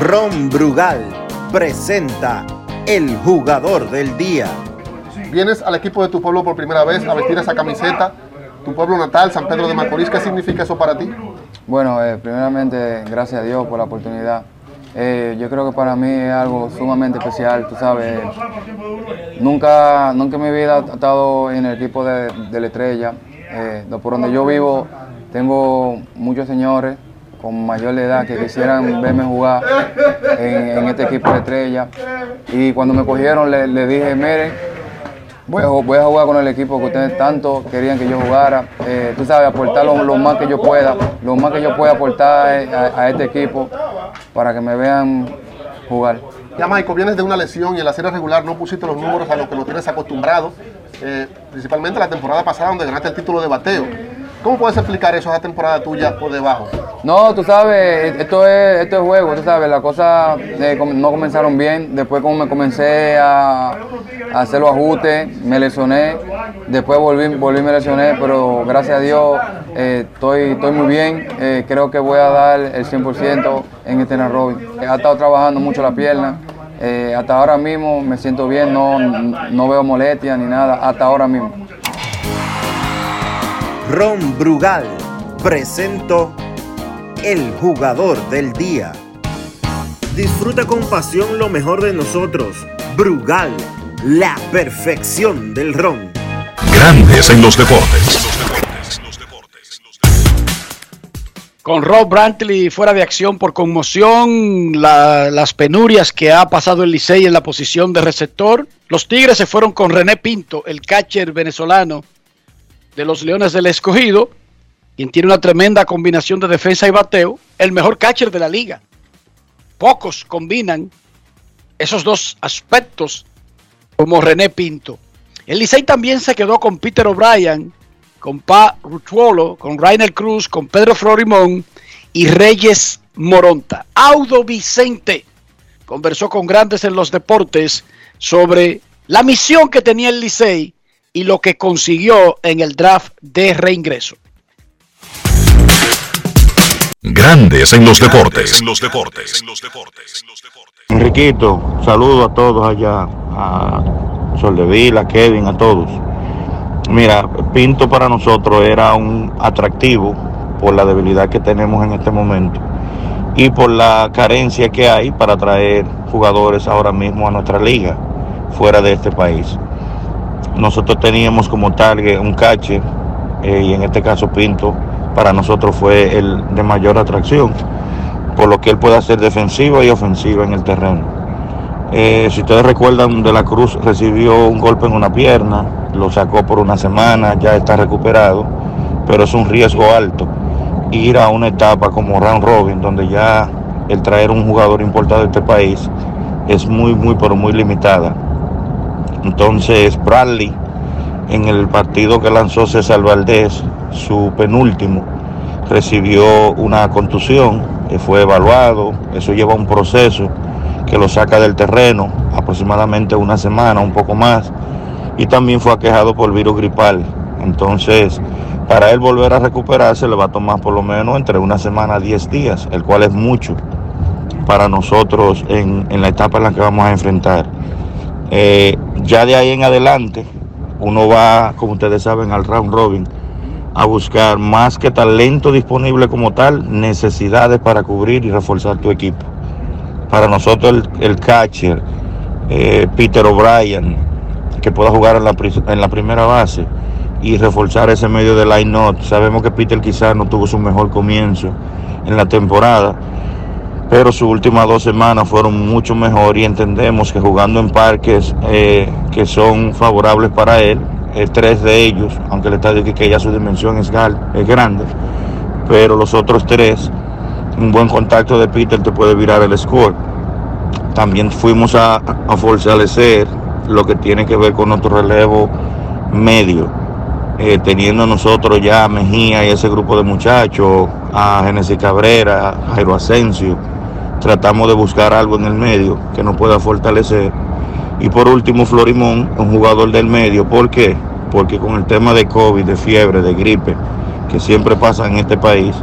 Ron Brugal presenta el jugador del día. Vienes al equipo de tu pueblo por primera vez a vestir esa camiseta, tu pueblo natal, San Pedro de Macorís. ¿Qué significa eso para ti? Bueno, eh, primeramente, gracias a Dios por la oportunidad. Eh, yo creo que para mí es algo sumamente especial, tú sabes. Nunca, nunca en mi vida he estado en el equipo de, de la estrella. Eh, por donde yo vivo tengo muchos señores con mayor edad que quisieran verme jugar en, este equipo de estrella. Y cuando me cogieron le, dije, miren, voy a, jugar con el equipo que ustedes tanto querían que yo jugara. Eh, tú sabes, aportar lo, más que yo pueda, lo más que yo pueda aportar a, este equipo para que me vean jugar. Ya, Michael, vienes de una lesión y en la serie regular no pusiste los números a los que nos tienes acostumbrado, eh, principalmente la temporada pasada donde ganaste el título de bateo. ¿Cómo puedes explicar eso, esa temporada tuya por debajo? No, tú sabes, esto es, esto es juego, tú sabes, las cosas eh, no comenzaron bien. Después como me comencé a, hacer los ajustes, me lesioné. Después volví, volví me lesioné, pero gracias a Dios eh, estoy, estoy muy bien. Eh, creo que voy a dar el 100% en este Robin. He estado trabajando mucho la pierna. hasta ahora mismo me siento bien, no, no veo molestia ni nada, hasta ahora mismo. Ron Brugal presento el jugador del día. Disfruta con pasión lo mejor de nosotros. Brugal, la perfección del ron. Grandes en los deportes. Con Rob Brantley fuera de acción por conmoción, las penurias que ha pasado el Licey en la posición de receptor, los Tigres se fueron con René Pinto, el catcher venezolano, de los Leones del Escogido, quien tiene una tremenda combinación de defensa y bateo, el mejor catcher de la liga. Pocos combinan esos dos aspectos como René Pinto. El Licey también se quedó con Peter O'Brien, con Pa Ruchuolo, con Rainer Cruz, con Pedro Florimón y Reyes Moronta. Audo Vicente conversó con grandes en los deportes sobre la misión que tenía el Licey y lo que consiguió en el draft de reingreso. Grandes en los deportes. Enriquito, saludo a todos allá, a Soldevila, a Kevin, a todos. Mira, Pinto para nosotros era un atractivo por la debilidad que tenemos en este momento y por la carencia que hay para traer jugadores ahora mismo a nuestra liga fuera de este país nosotros teníamos como target un catcher eh, y en este caso Pinto para nosotros fue el de mayor atracción, por lo que él puede hacer defensiva y ofensiva en el terreno. Eh, si ustedes recuerdan, De la Cruz recibió un golpe en una pierna, lo sacó por una semana, ya está recuperado, pero es un riesgo alto ir a una etapa como Round Robin, donde ya el traer un jugador importado de este país es muy, muy, pero muy limitada. Entonces Bradley, en el partido que lanzó César Valdés, su penúltimo, recibió una contusión, que fue evaluado, eso lleva un proceso que lo saca del terreno, aproximadamente una semana, un poco más, y también fue aquejado por virus gripal. Entonces, para él volver a recuperarse le va a tomar por lo menos entre una semana a 10 días, el cual es mucho para nosotros en, en la etapa en la que vamos a enfrentar. Eh, ya de ahí en adelante, uno va, como ustedes saben, al round robin a buscar más que talento disponible como tal, necesidades para cubrir y reforzar tu equipo. Para nosotros el, catcher, eh, Peter O'Brien, que pueda jugar en la, en la primera base y reforzar ese medio de line-up. Sabemos que Peter quizás no tuvo su mejor comienzo en la temporada pero sus últimas dos semanas fueron mucho mejor y entendemos que jugando en parques eh, que son favorables para él, tres de ellos, aunque el estadio que ya su dimensión es, es grande, pero los otros tres, un buen contacto de Peter te puede virar el score. También fuimos a, a fortalecer lo que tiene que ver con nuestro relevo medio, eh, teniendo nosotros ya a Mejía y ese grupo de muchachos, a Genesis Cabrera, a Jairo Asensio, tratamos de buscar algo en el medio que nos pueda fortalecer. Y por último, Florimón, un jugador del medio. ¿Por qué? Porque con el tema de COVID, de fiebre, de gripe, que siempre pasa en este país,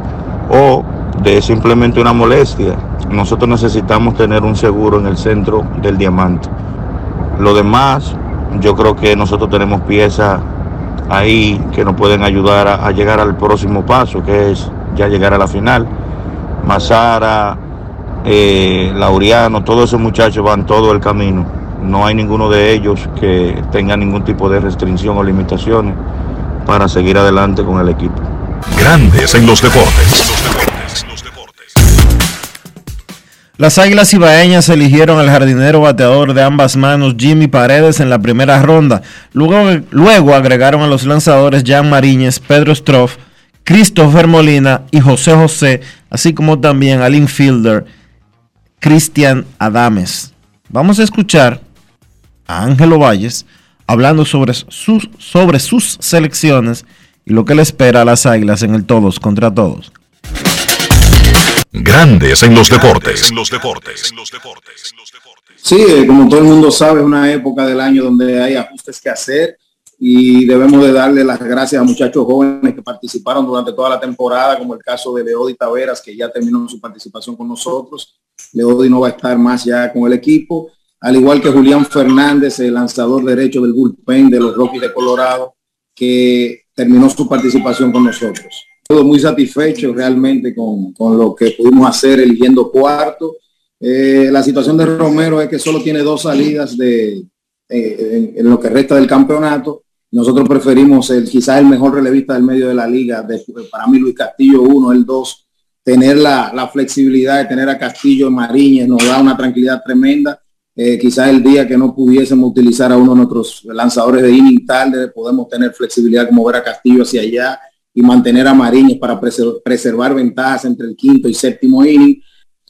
o de simplemente una molestia, nosotros necesitamos tener un seguro en el centro del diamante. Lo demás, yo creo que nosotros tenemos piezas ahí que nos pueden ayudar a, llegar al próximo paso, que es ya llegar a la final. Mazara, eh, Laureano, todos esos muchachos van todo el camino. No hay ninguno de ellos que tenga ningún tipo de restricción o limitaciones para seguir adelante con el equipo. Grandes en los deportes. Las Águilas Ibaeñas eligieron al jardinero bateador de ambas manos Jimmy Paredes en la primera ronda. Luego, luego agregaron a los lanzadores Jan Mariñez, Pedro Stroff, Christopher Molina y José José, así como también al infielder Cristian Adames. Vamos a escuchar a Ángelo Valles hablando sobre sus, sobre sus selecciones y lo que le espera a las Águilas en el todos contra todos. Grandes en los deportes. Sí, eh, como todo el mundo sabe, es una época del año donde hay ajustes que hacer y debemos de darle las gracias a muchachos jóvenes que participaron durante toda la temporada, como el caso de Leody Taveras, que ya terminó su participación con nosotros. Leody no va a estar más ya con el equipo, al igual que Julián Fernández, el lanzador derecho del bullpen de los Rockies de Colorado, que terminó su participación con nosotros. Todo muy satisfecho realmente con, con lo que pudimos hacer eligiendo cuarto. Eh, la situación de Romero es que solo tiene dos salidas de, eh, en, lo que resta del campeonato. Nosotros preferimos el, quizás el mejor relevista del medio de la liga. Para mí Luis Castillo uno, el dos. Tener la, la, flexibilidad de tener a Castillo en Mariñez nos da una tranquilidad tremenda. Eh, quizás el día que no pudiésemos utilizar a uno de nuestros lanzadores de inning tarde, podemos tener flexibilidad como ver a Castillo hacia allá y mantener a Mariñez para preservar, preservar ventajas entre el quinto y séptimo inning.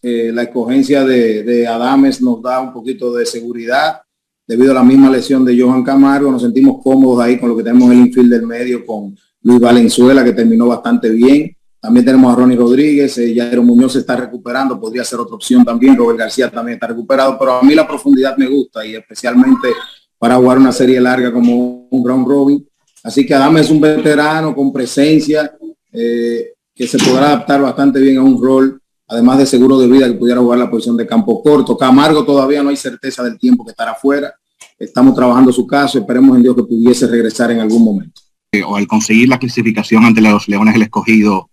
Eh, la escogencia de, de, Adames nos da un poquito de seguridad debido a la misma lesión de Johan Camargo. Nos sentimos cómodos ahí con lo que tenemos el infield del medio con Luis Valenzuela, que terminó bastante bien. También tenemos a Ronnie Rodríguez, eh, Jairo Muñoz se está recuperando, podría ser otra opción también. Robert García también está recuperado, pero a mí la profundidad me gusta y especialmente para jugar una serie larga como un round robin. Así que Adame es un veterano con presencia eh, que se podrá adaptar bastante bien a un rol, además de seguro de vida que pudiera jugar la posición de campo corto. Camargo todavía no hay certeza del tiempo que estará afuera. Estamos trabajando su caso, esperemos en Dios que pudiese regresar en algún momento. O al conseguir la clasificación ante los Leones el Escogido,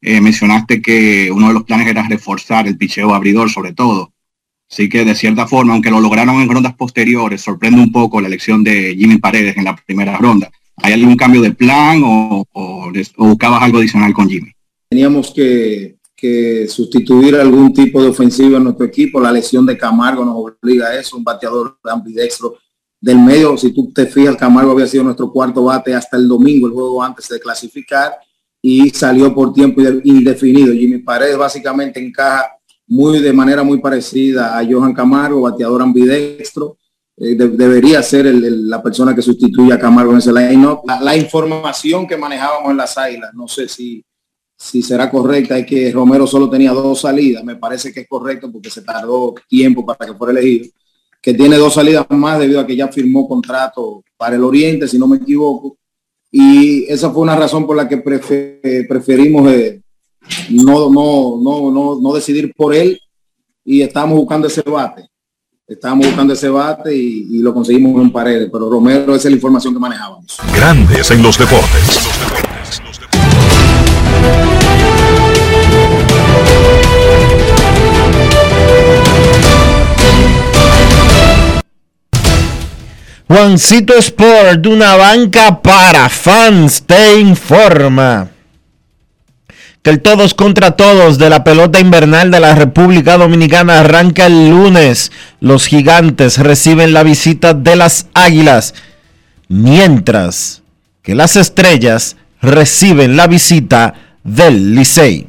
eh, mencionaste que uno de los planes era reforzar el picheo abridor sobre todo. Así que de cierta forma, aunque lo lograron en rondas posteriores, sorprende un poco la elección de Jimmy Paredes en la primera ronda. ¿Hay algún cambio de plan o, o, o buscabas algo adicional con Jimmy? Teníamos que, que, sustituir algún tipo de ofensiva en nuestro equipo. La lesión de Camargo nos obliga a eso, un bateador ambidextro del medio. Si tú te fijas, Camargo había sido nuestro cuarto bate hasta el domingo, el juego antes de clasificar, y salió por tiempo indefinido. Jimmy Paredes básicamente encaja muy de manera muy parecida a Johan Camargo, bateador ambidextro eh, de, debería ser la persona que sustituya a Camargo en ese line-up. La, la, información que manejábamos en las águilas, no sé si, si será correcta, es que Romero solo tenía dos salidas. Me parece que es correcto porque se tardó tiempo para que fuera elegido. Que tiene dos salidas más debido a que ya firmó contrato para el Oriente, si no me equivoco. Y esa fue una razón por la que prefer, preferimos eh, no, no, no, no, no decidir por él y estamos buscando ese bate estábamos buscando ese bate y, y, lo conseguimos en paredes, pero Romero esa es la información que manejábamos. Grandes en los deportes. Juancito Sport, una banca para fans, te informa que el todos contra todos de la pelota invernal de la República Dominicana arranca el lunes. Los gigantes reciben la visita de las águilas, mientras que las estrellas reciben la visita del Licey.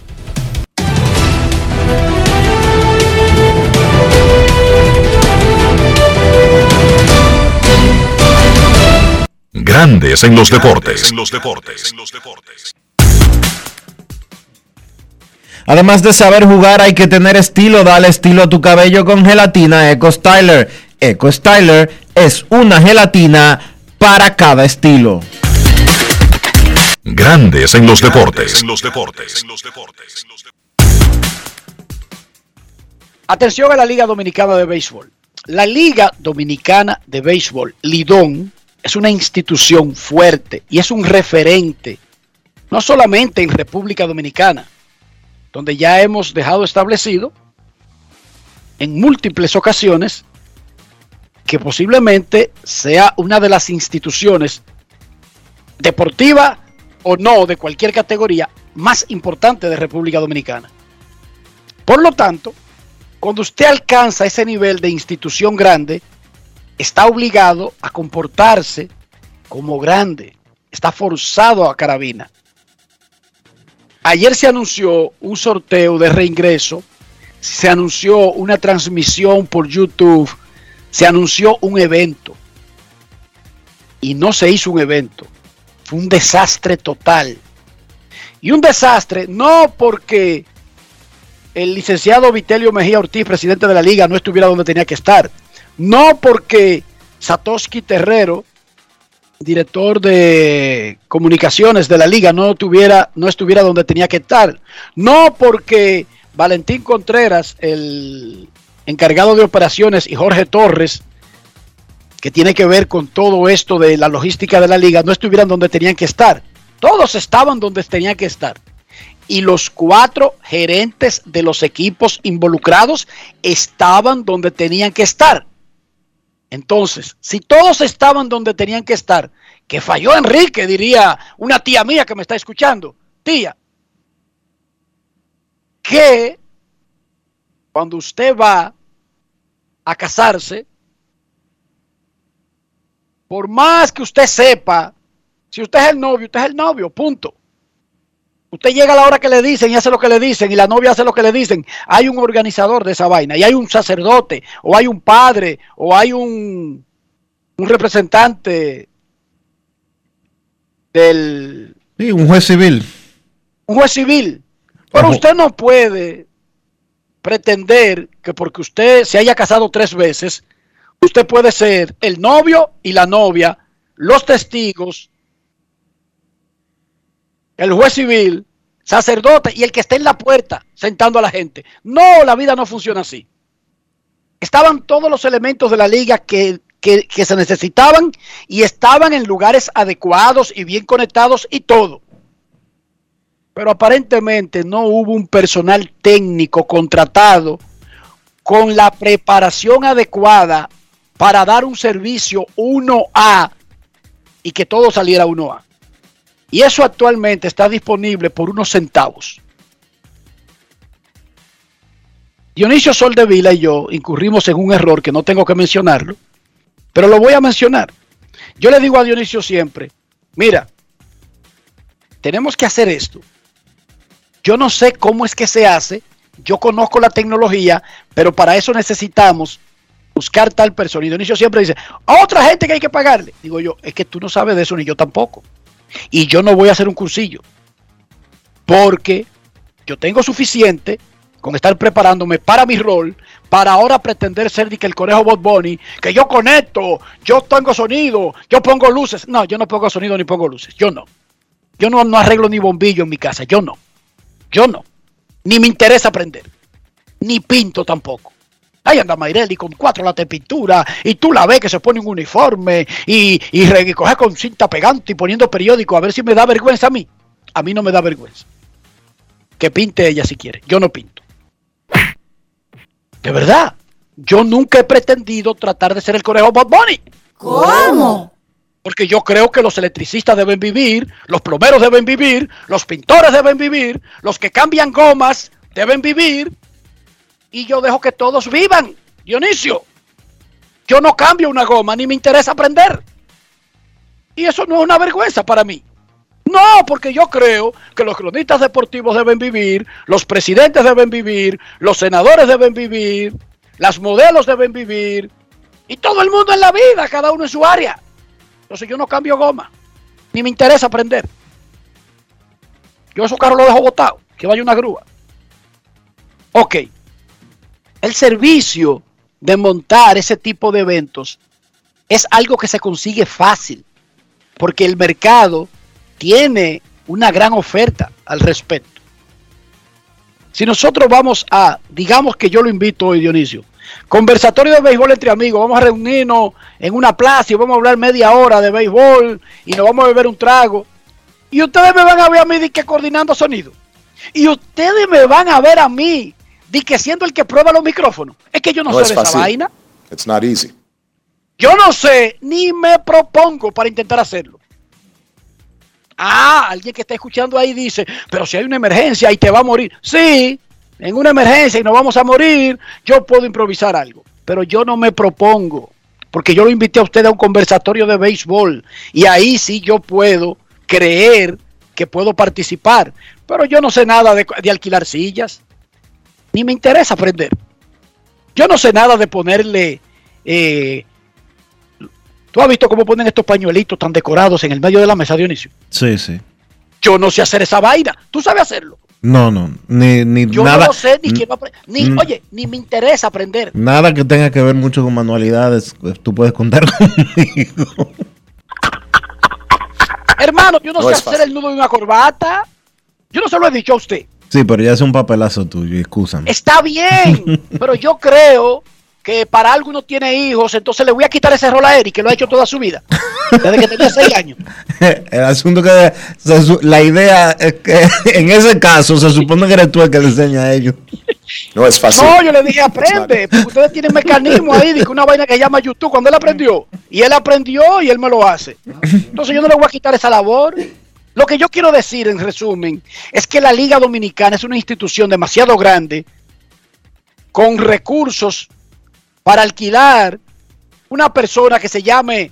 Grandes en los deportes. Además de saber jugar, hay que tener estilo. Dale estilo a tu cabello con gelatina Eco Styler. Eco Styler es una gelatina para cada estilo. Grandes en los deportes. Atención a la Liga Dominicana de Béisbol. La Liga Dominicana de Béisbol, Lidón, es una institución fuerte y es un referente, no solamente en República Dominicana, donde ya hemos dejado establecido en múltiples ocasiones que posiblemente sea una de las instituciones deportiva o no de cualquier categoría más importante de República Dominicana. Por lo tanto, cuando usted alcanza ese nivel de institución grande, está obligado a comportarse como grande, está forzado a carabina. Ayer se anunció un sorteo de reingreso, se anunció una transmisión por YouTube, se anunció un evento y no se hizo un evento. Fue un desastre total. Y un desastre no porque el licenciado Vitelio Mejía Ortiz, presidente de la liga, no estuviera donde tenía que estar. No porque Satoshi Terrero, director de comunicaciones de la liga, no, tuviera, no estuviera donde tenía que estar. No porque Valentín Contreras, el encargado de operaciones, y Jorge Torres, que tiene que ver con todo esto de la logística de la liga, no estuvieran donde tenían que estar. Todos estaban donde tenían que estar. Y los cuatro gerentes de los equipos involucrados estaban donde tenían que estar. Entonces, si todos estaban donde tenían que estar, que falló Enrique, diría una tía mía que me está escuchando, tía, que cuando usted va a casarse, por más que usted sepa, si usted es el novio, usted es el novio, punto. Usted llega a la hora que le dicen y hace lo que le dicen y la novia hace lo que le dicen. Hay un organizador de esa vaina y hay un sacerdote o hay un padre o hay un, un representante del... Sí, un juez civil. Un juez civil. Pero Ojo. usted no puede pretender que porque usted se haya casado tres veces, usted puede ser el novio y la novia, los testigos, el juez civil, sacerdote y el que esté en la puerta sentando a la gente. No, la vida no funciona así. Estaban todos los elementos de la liga que, que- que se necesitaban y estaban en lugares adecuados y bien conectados y todo. Pero aparentemente no hubo un personal técnico contratado con la preparación adecuada para dar un servicio 1A y que todo saliera 1A. Y eso actualmente está disponible por unos centavos. Dionisio Soldevila y yo incurrimos en un error que no tengo que mencionarlo, pero lo voy a mencionar. Yo le digo a Dionisio siempre, mira, tenemos que hacer esto. Yo no sé cómo es que se hace, yo conozco la tecnología, pero para eso necesitamos buscar tal persona. Y Dionisio siempre dice, a otra gente que hay que pagarle. Digo yo, es que tú no sabes de eso ni yo tampoco. Y yo no voy a hacer un cursillo. Porque yo tengo suficiente con estar preparándome para mi rol, para ahora pretender ser el conejo Bot Bunny, que yo conecto, yo tengo sonido, yo pongo luces. No, yo no pongo sonido ni pongo luces. Yo no. Yo no, no arreglo ni bombillo en mi casa. Yo no. Yo no. Ni me interesa aprender. Ni pinto tampoco. Ahí anda Mayreli con cuatro latas de pintura y tú la ves que se pone un uniforme y, y, re- y coge con cinta pegante y poniendo periódico a ver si me da vergüenza a mí. A mí no me da vergüenza. Que pinte ella si quiere. Yo no pinto. De verdad. Yo nunca he pretendido tratar de ser el conejo Bob Bunny. ¿Cómo? Porque yo creo que los electricistas deben vivir, los plomeros deben vivir, los pintores deben vivir, los que cambian gomas deben vivir. Y yo dejo que todos vivan. Dionisio, yo no cambio una goma, ni me interesa aprender. Y eso no es una vergüenza para mí. No, porque yo creo que los cronistas deportivos deben vivir, los presidentes deben vivir, los senadores deben vivir, las modelos deben vivir, y todo el mundo en la vida, cada uno en su área. Entonces yo no cambio goma, ni me interesa aprender. Yo esos carros los dejo botados, que vaya una grúa. Ok, el servicio de montar ese tipo de eventos es algo que se consigue fácil, porque el mercado tiene una gran oferta al respecto. Si nosotros vamos a, digamos que yo lo invito hoy, Dionisio, conversatorio de béisbol entre amigos, vamos a reunirnos en una plaza y vamos a hablar media hora de béisbol y nos vamos a beber un trago. Y ustedes me van a ver a mí coordinando sonido. Y ustedes me van a ver a mí que siendo el que prueba los micrófonos. Es que yo no, No sé es de esa vaina. It's not easy. Yo no sé ni me propongo para intentar hacerlo. Ah, alguien que está escuchando ahí dice, pero si hay una emergencia y te va a morir. Sí, en una emergencia y nos vamos a morir, yo puedo improvisar algo. Pero yo no me propongo, porque yo lo invité a usted a un conversatorio de béisbol y ahí sí yo puedo creer que puedo participar. Pero yo no sé nada de, de alquilar sillas, ni me interesa aprender. Yo no sé nada de ponerle... eh, ¿Tú has visto cómo ponen estos pañuelitos tan decorados en el medio de la mesa, Dionisio? Sí, sí. Yo no sé hacer esa vaina. ¿Tú sabes hacerlo? No, no, ni, ni Yo nada. no lo sé, ni quiero aprender. Ni, mm. oye, ni me interesa aprender. Nada que tenga que ver mucho con manualidades, pues, tú puedes contar <laughs> conmigo. Hermano, yo no, No sé hacer fácil. el nudo de una corbata. Yo no se lo he dicho a usted. Sí, pero ya es un papelazo tuyo, excúsame. Está bien, <laughs> pero yo creo que para algo uno tiene hijos, entonces le voy a quitar ese rol a Eric, que lo ha hecho toda su vida, desde que tenía seis años. <laughs> El asunto que se la idea es que <laughs> en ese caso se supone que eres tú el que le enseña a ellos. No es fácil. No, yo le dije, aprende, porque ustedes tienen mecanismo ahí de que una vaina que llama YouTube, cuando él aprendió, y él aprendió y él me lo hace. Entonces yo no le voy a quitar esa labor. Lo que yo quiero decir, en resumen, es que la Liga Dominicana es una institución demasiado grande, con recursos para alquilar una persona que se llame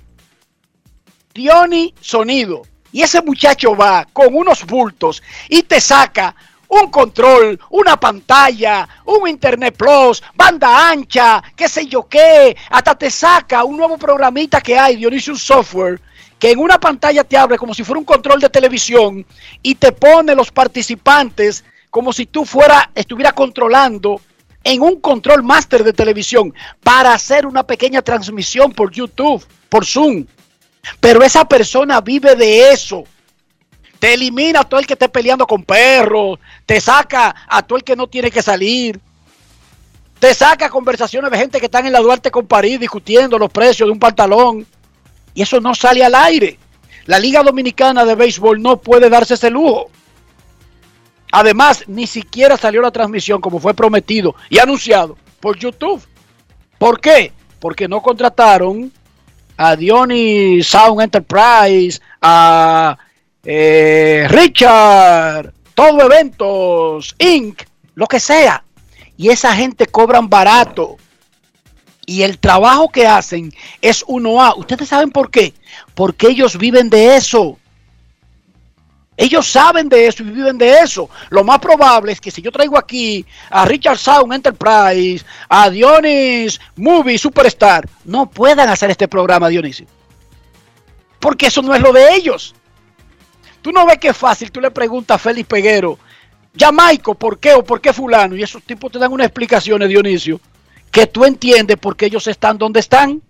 Diony Sonido. Y ese muchacho va con unos bultos y te saca un control, una pantalla, un Internet Plus, banda ancha, qué sé yo qué. Hasta te saca un nuevo programita que hay, Dionisio Software, que en una pantalla te abre como si fuera un control de televisión y te pone los participantes como si tú fuera, estuviera controlando en un control master de televisión para hacer una pequeña transmisión por YouTube, por Zoom. Pero esa persona vive de eso. Te elimina a todo el que esté peleando con perros, te saca a todo el que no tiene que salir, te saca conversaciones de gente que están en la Duarte con París discutiendo los precios de un pantalón. Y eso no sale al aire. La Liga Dominicana de Béisbol no puede darse ese lujo. Además, ni siquiera salió la transmisión como fue prometido y anunciado por YouTube. ¿Por qué? Porque no contrataron a Diony Sound Enterprise, a eh, Richard, todo eventos, Inc., lo que sea. Y esa gente cobran barato. Y el trabajo que hacen es 1A. ¿Ustedes saben por qué? Porque ellos viven de eso. Ellos saben de eso y viven de eso. Lo más probable es que si yo traigo aquí a Richard Sound Enterprise, a Dionis Movie Superstar, no puedan hacer este programa, Dionisio. Porque eso no es lo de ellos. Tú no ves que es fácil, tú le preguntas a Félix Peguero, Jamaico, ¿por qué o por qué fulano? Y esos tipos te dan unas explicaciones, Dionisio, que tú entiendes por qué ellos están donde están.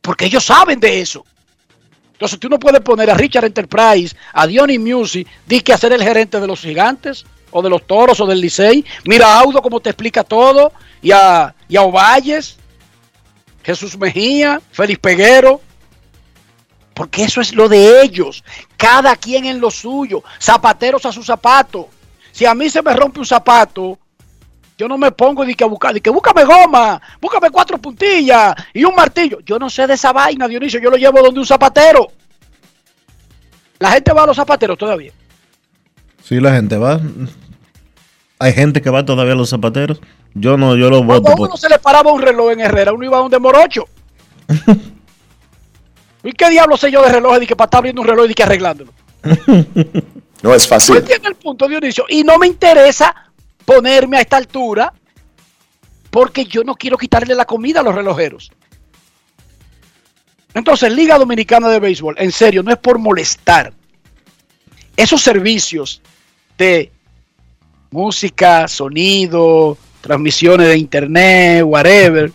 Porque ellos saben de eso. Entonces tú no puedes poner a Richard Enterprise, a Diony Music, di que hacer el gerente de los gigantes. o de los Toros o del Licey. Mira a Audo como te explica todo, y a, y Ovalles, Jesús Mejía, Félix Peguero. Porque eso es lo de ellos. Cada quien en lo suyo. Zapateros a su zapato. Si a mí se me rompe un zapato, yo no me pongo de que a buscar, de que búscame goma, búscame cuatro puntillas y un martillo. Yo no sé de esa vaina, Dionisio. Yo lo llevo donde un zapatero. La gente va a los zapateros todavía. Sí, la gente va. Hay gente que va todavía a los zapateros. Yo no, yo lo voto. Cuando uno se le paraba un reloj en Herrera, uno iba a donde Morocho. <laughs> ¿Y qué diablo sé yo de relojes de que para estar viendo un reloj y que arreglándolo? <laughs> No es fácil. ¿No entiende el punto, Dionisio? Y no me interesa ponerme a esta altura porque yo no quiero quitarle la comida a los relojeros. Entonces, Liga Dominicana de Béisbol, en serio, no es por molestar. Esos servicios de música, sonido, transmisiones de internet, whatever,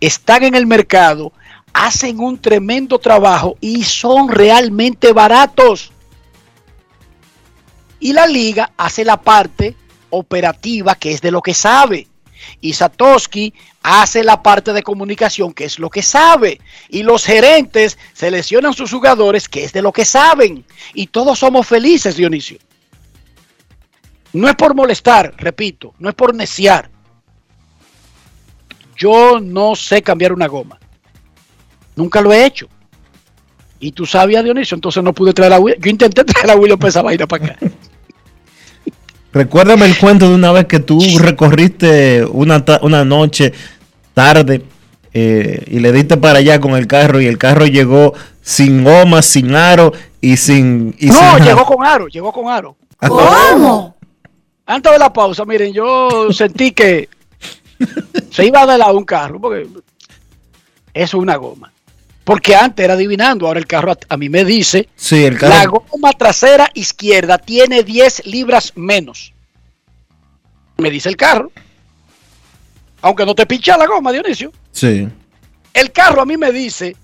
están en el mercado, hacen un tremendo trabajo y son realmente baratos. Y la liga hace la parte operativa, que es de lo que sabe. Y Satoshi hace la parte de comunicación, que es lo que sabe. Y los gerentes seleccionan sus jugadores, que es de lo que saben. Y todos somos felices, Dionisio. No es por molestar, repito, no es por neciar. Yo no sé cambiar una goma. Nunca lo he hecho. Y tú sabías, Dionisio, entonces no pude traer a William. Yo intenté traer a William para esa vaina para acá. Recuérdame el cuento de una vez que tú recorriste una, una noche tarde eh, y le diste para allá con el carro y el carro llegó sin goma, sin aro y sin... Y no, sin llegó con aro, llegó con aro. ¿Cómo? Antes de la pausa, miren, yo sentí que se iba a dar a un carro, porque eso es una goma. Porque antes era adivinando, ahora el carro a, a mí me dice, Sí, el carro. la goma trasera izquierda tiene 10 libras menos. Me dice el carro. Aunque no te pincha la goma, Dionisio. Sí. El carro a mí me dice,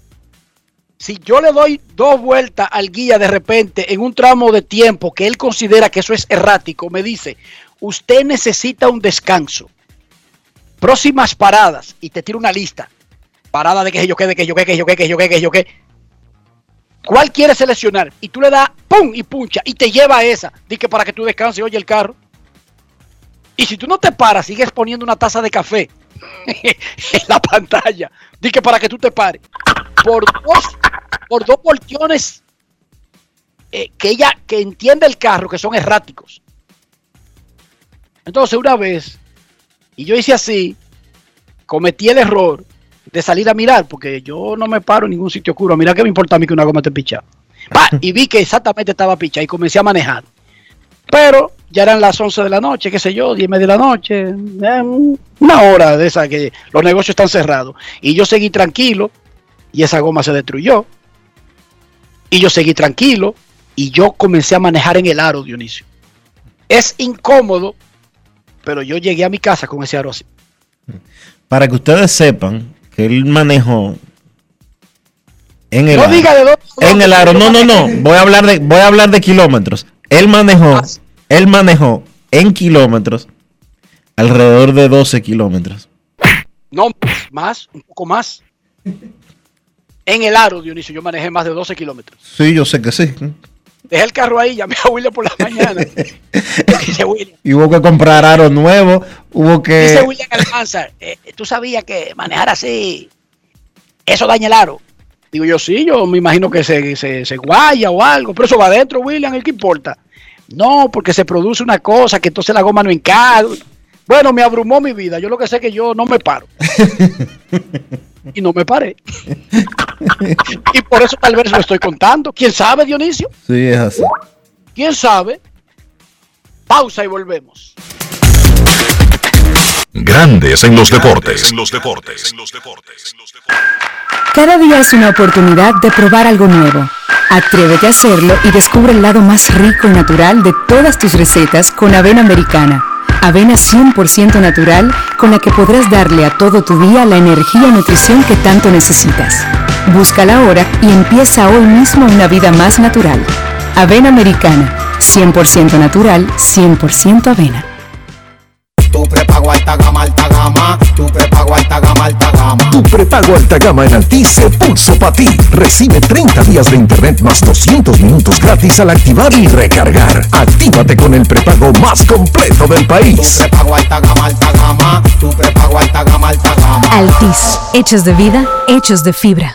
si yo le doy dos vueltas al guía de repente en un tramo de tiempo que él considera que eso es errático, me dice, usted necesita un descanso. Próximas paradas, y te tiro una lista. Parada de que yo qué, de que yo qué, que yo qué, que yo qué, que yo qué. ¿Cuál quieres seleccionar? Y tú le das pum y puncha y te lleva a esa. Di que para que tú descanses y oye el carro. Y si tú no te paras, sigues poniendo una taza de café <laughs> en la pantalla. Di que para que tú te pares. Por dos, por dos voltiones eh, que ella, que entiende el carro, que son erráticos. Entonces, una vez, y yo hice así, cometí el error de salir a mirar, porque yo no me paro en ningún sitio oscuro. Mira que me importa a mí que una goma esté pichada. Pa, <laughs> Y vi que exactamente estaba pichada y comencé a manejar. Pero ya eran las 11 de la noche, qué sé yo, 10 de la noche, eh, una hora de esa que los negocios están cerrados. Y yo seguí tranquilo y esa goma se destruyó. Y yo seguí tranquilo y yo comencé a manejar en el aro, Dionisio. Es incómodo, pero yo llegué a mi casa con ese aro así. Para que ustedes sepan que él manejó en el No aro. diga de En el aro. No, no, no. Voy a hablar de, voy a hablar de kilómetros. Él manejó, él manejó en kilómetros alrededor de 12 kilómetros. No, más, un poco más. En el aro, Dionisio, yo manejé más de 12 kilómetros. Sí, yo sé que sí. Dejé el carro ahí, llamé a William por la mañana. <laughs> Dice William, Y hubo que comprar aro nuevo, hubo dice que... William Almanzar, eh, tú sabías que manejar así, eso daña el aro. Digo yo, sí, yo me imagino que se, se, se guaya o algo, pero eso va adentro, William, ¿el qué importa? No, porque se produce una cosa que entonces la goma no encaja. Bueno, me abrumó mi vida. Yo lo que sé es que yo no me paro. <laughs> y no me paré. y por eso tal vez lo estoy contando. ¿Quién sabe, Dionisio? Sí, es así. ¿Quién sabe? Pausa y volvemos. Grandes en los deportes. En los deportes. Cada día es una oportunidad de probar algo nuevo. Atrévete a hacerlo y descubre el lado más rico y natural de todas tus recetas con avena americana. Avena 100% natural con la que podrás darle a todo tu día la energía y nutrición que tanto necesitas. Búscala ahora y empieza hoy mismo una vida más natural. Avena americana, 100% natural, 100% avena. Tu prepago gama, gama. Tu prepago gama, gama. Tu prepago alta gama en Altis se puso para ti. Recibe 30 días de internet más 200 minutos gratis al activar y recargar. Actívate con el prepago más completo del país. Tu prepago alta gama, alta gama. Tu prepago alta gama, alta gama. Altis, hechos de vida, hechos de fibra.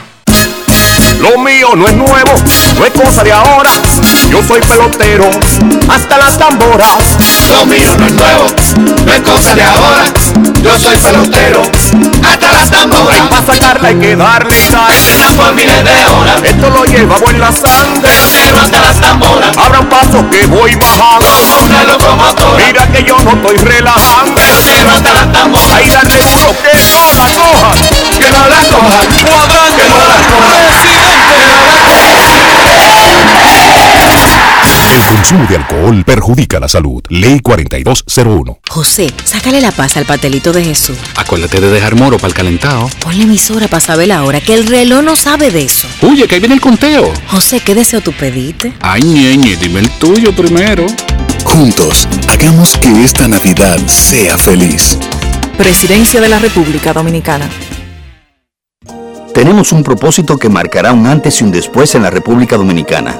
Lo mío no es nuevo, no es cosa de ahora. Yo soy pelotero, hasta las tamboras. Lo mío no es nuevo, no es cosa de ahora. Yo soy pelotero, hasta las tamboras. Hay para sacarla hay que darle sal. Por miles de horas. Esto lo llevamos en la sangre. Pelotero hasta las tamboras. Abran paso que voy bajando. Como una locomotora. Mira que yo no estoy relajando. Pelotero hasta las tamboras. Ahí darle duro que no la cojan. Que no la cojan. Que no la cojan. Consumo de alcohol perjudica la salud. Ley 4201. José, sácale la paz al pastelito de Jesús. Acuérdate de dejar moro para el calentado. Ponle emisora para saber la hora, que el reloj no sabe de eso. Oye, que ahí viene el conteo. José, ¿qué deseo tú pediste? Ay, ñeñe, dime el tuyo primero. Juntos, hagamos que esta Navidad sea feliz. Presidencia de la República Dominicana. Tenemos un propósito que marcará un antes y un después en la República Dominicana.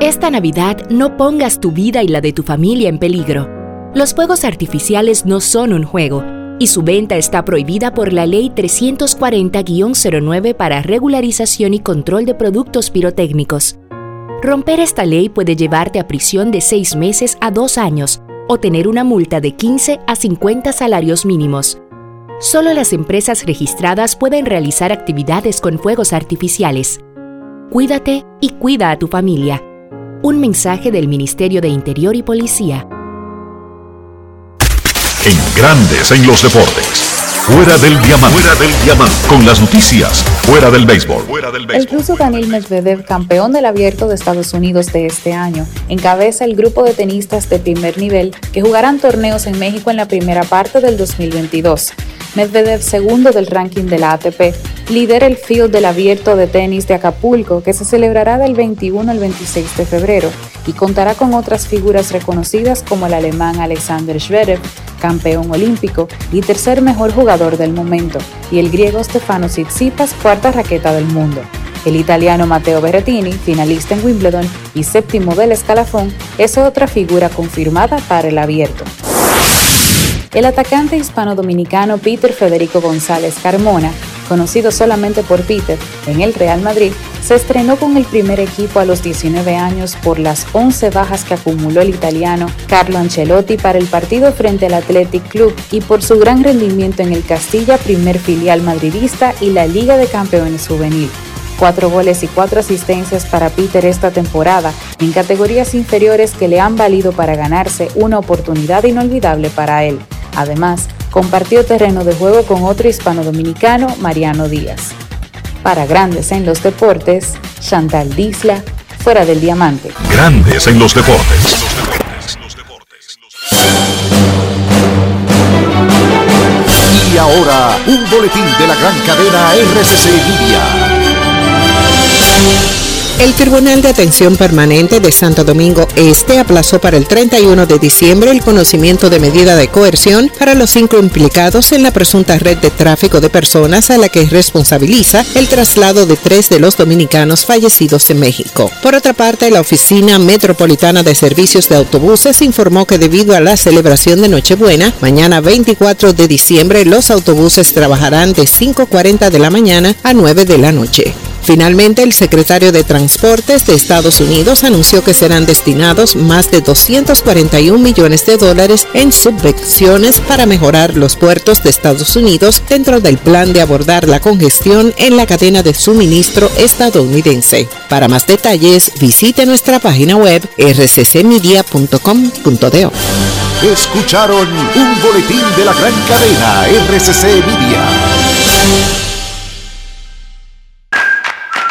Esta Navidad no pongas tu vida y la de tu familia en peligro. Los fuegos artificiales no son un juego y su venta está prohibida por la Ley 340-09 para regularización y control de productos pirotécnicos. Romper esta ley puede llevarte a prisión de 6 meses a 2 años o tener una multa de 15 a 50 salarios mínimos. Solo las empresas registradas pueden realizar actividades con fuegos artificiales. Cuídate y cuida a tu familia. Un mensaje del Ministerio de Interior y Policía. En Grandes en los Deportes. Fuera del diamante. Fuera del diamante. Con las noticias. Fuera del béisbol. Fuera del El ruso Daniil Medvedev, campeón del abierto de Estados Unidos de este año, encabeza el grupo de tenistas de primer nivel que jugarán torneos en México en la primera parte del 2022. Medvedev, segundo del ranking de la ATP, lidera el field del abierto de tenis de Acapulco que se celebrará del 21 al 26 de febrero y contará con otras figuras reconocidas como el alemán Alexander Zverev, campeón olímpico y tercer mejor jugador del momento, y el griego Stefano Tsitsipas, cuarta raqueta del mundo. El italiano Matteo Berrettini, finalista en Wimbledon y séptimo del escalafón, es otra figura confirmada para el abierto. El atacante hispano-dominicano Peter Federico González Carmona, conocido solamente por Peter en el Real Madrid, se estrenó con el primer equipo a los 19 años por las 11 bajas que acumuló el italiano Carlo Ancelotti para el partido frente al Athletic Club y por su gran rendimiento en el Castilla, primer filial madridista y la Liga de Campeones Juvenil. Cuatro goles y cuatro asistencias para Peter esta temporada en categorías inferiores que le han valido para ganarse una oportunidad inolvidable para él. Además, compartió terreno de juego con otro hispano dominicano, Mariano Díaz. Para Grandes en los Deportes, Chantal Disla, fuera del diamante. Grandes en los deportes. Y ahora, un boletín de la gran cadena RCC Media. El Tribunal de Atención Permanente de Santo Domingo Este aplazó para el 31 de diciembre el conocimiento de medida de coerción para los cinco implicados en la presunta red de tráfico de personas a la que responsabiliza el traslado de tres de los dominicanos fallecidos en México. Por otra parte, la Oficina Metropolitana de Servicios de Autobuses informó que debido a la celebración de Nochebuena, mañana 24 de diciembre los autobuses trabajarán de 5.40 de la mañana a 9 de la noche. Finalmente, el secretario de Transportes de Estados Unidos anunció que serán destinados más de 241 millones de dólares en subvenciones para mejorar los puertos de Estados Unidos dentro del plan de abordar la congestión en la cadena de suministro estadounidense. Para más detalles, visite nuestra página web rccmedia.com.do. Escucharon un boletín de la gran cadena RCC Media.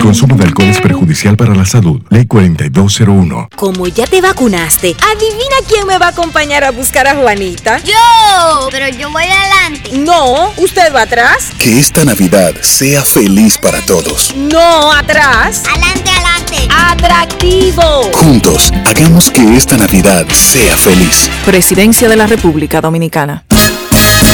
El consumo de alcohol es perjudicial para la salud. Ley 4201. Como ya te vacunaste, adivina quién me va a acompañar a buscar a Juanita. Yo, pero yo voy adelante. No, usted va atrás. Que esta Navidad sea feliz para todos. No, atrás. Adelante, adelante. Atractivo. Juntos, hagamos que esta Navidad sea feliz. Presidencia de la República Dominicana.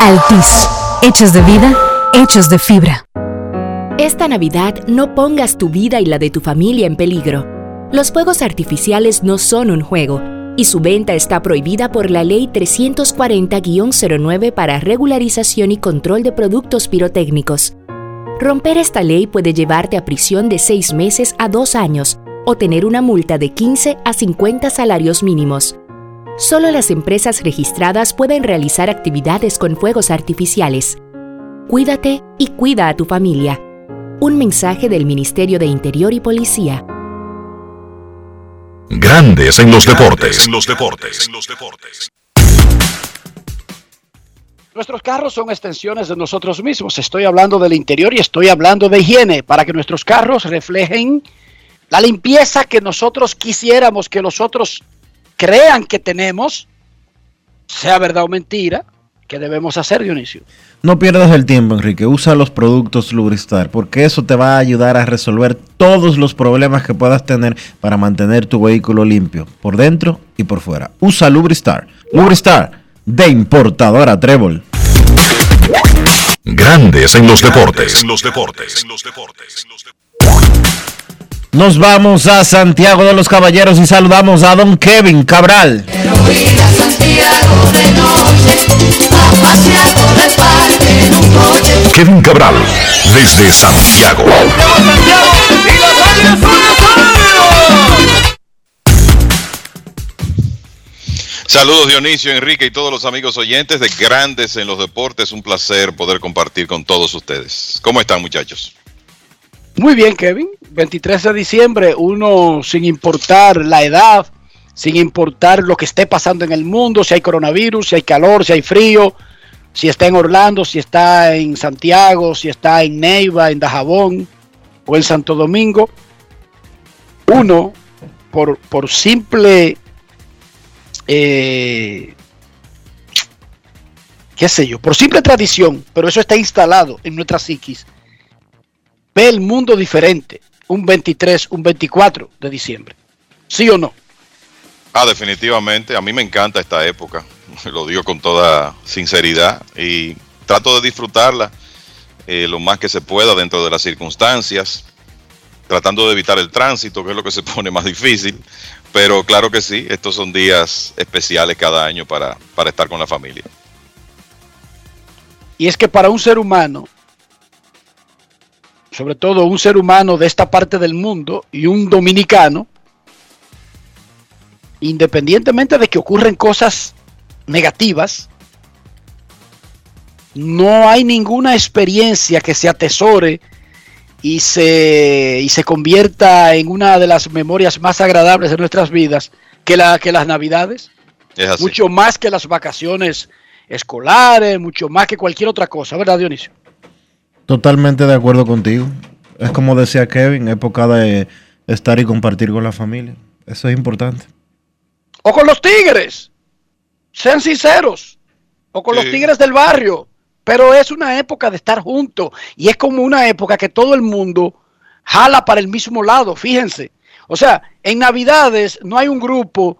Altis, hechos de vida, hechos de fibra. Esta Navidad no pongas tu vida y la de tu familia en peligro. Los fuegos artificiales no son un juego y su venta está prohibida por la Ley 340-09 para regularización y control de productos pirotécnicos. Romper esta ley puede llevarte a prisión de 6 meses a 2 años o tener una multa de 15 a 50 salarios mínimos. Solo las empresas registradas pueden realizar actividades con fuegos artificiales. Cuídate y cuida a tu familia. Un mensaje del Ministerio de Interior y Policía. Grandes en los deportes. En los deportes. Nuestros carros son extensiones de nosotros mismos. Estoy hablando del interior y estoy hablando de higiene para que nuestros carros reflejen la limpieza que nosotros quisiéramos que los otros crean que tenemos, sea verdad o mentira, que debemos hacer, Dionisio. No pierdas el tiempo, Enrique. Usa los productos Lubristar, porque eso te va a ayudar a resolver todos los problemas que puedas tener para mantener tu vehículo limpio, por dentro y por fuera. Usa Lubristar. Lubristar, de importadora Trébol. Grandes en los deportes. En los deportes. Nos vamos a Santiago de los Caballeros y saludamos a don Kevin Cabral. Kevin Cabral, desde Santiago. Saludos Dionisio, Enrique y todos los amigos oyentes de Grandes en los Deportes. Un placer poder compartir con todos ustedes. ¿Cómo están muchachos? Muy bien, Kevin. 23 de diciembre, uno sin importar la edad, sin importar lo que esté pasando en el mundo, si hay coronavirus, si hay calor, si hay frío, si está en Orlando, si está en Santiago, si está en Neiva, en Dajabón o en Santo Domingo, uno, por, por simple, eh, qué sé yo, por simple tradición, pero eso está instalado en nuestra psiquis, ve el mundo diferente un 23, un 24 de diciembre. ¿Sí o no? Ah, definitivamente. A mí me encanta esta época. <laughs> Lo digo con toda sinceridad y trato de disfrutarla eh, lo más que se pueda dentro de las circunstancias, tratando de evitar el tránsito, que es lo que se <laughs> pone más difícil. Pero claro que sí, estos son días especiales cada año para, para estar con la familia. Y es que para un ser humano, sobre todo un ser humano de esta parte del mundo y un dominicano, independientemente de que ocurren cosas negativas, no hay ninguna experiencia que se atesore y se, y se convierta en una de las memorias más agradables de nuestras vidas que, la, que las navidades. Mucho más que las vacaciones escolares, mucho más que cualquier otra cosa, ¿verdad, Dionisio? Totalmente de acuerdo contigo. Es como decía Kevin, época de estar y compartir con la familia. Eso es importante. O con los tigres. Sean sinceros. O con los tigres del barrio. Pero es una época de estar juntos. Y es como una época que todo el mundo jala para el mismo lado. Fíjense. O sea, en Navidades no hay un grupo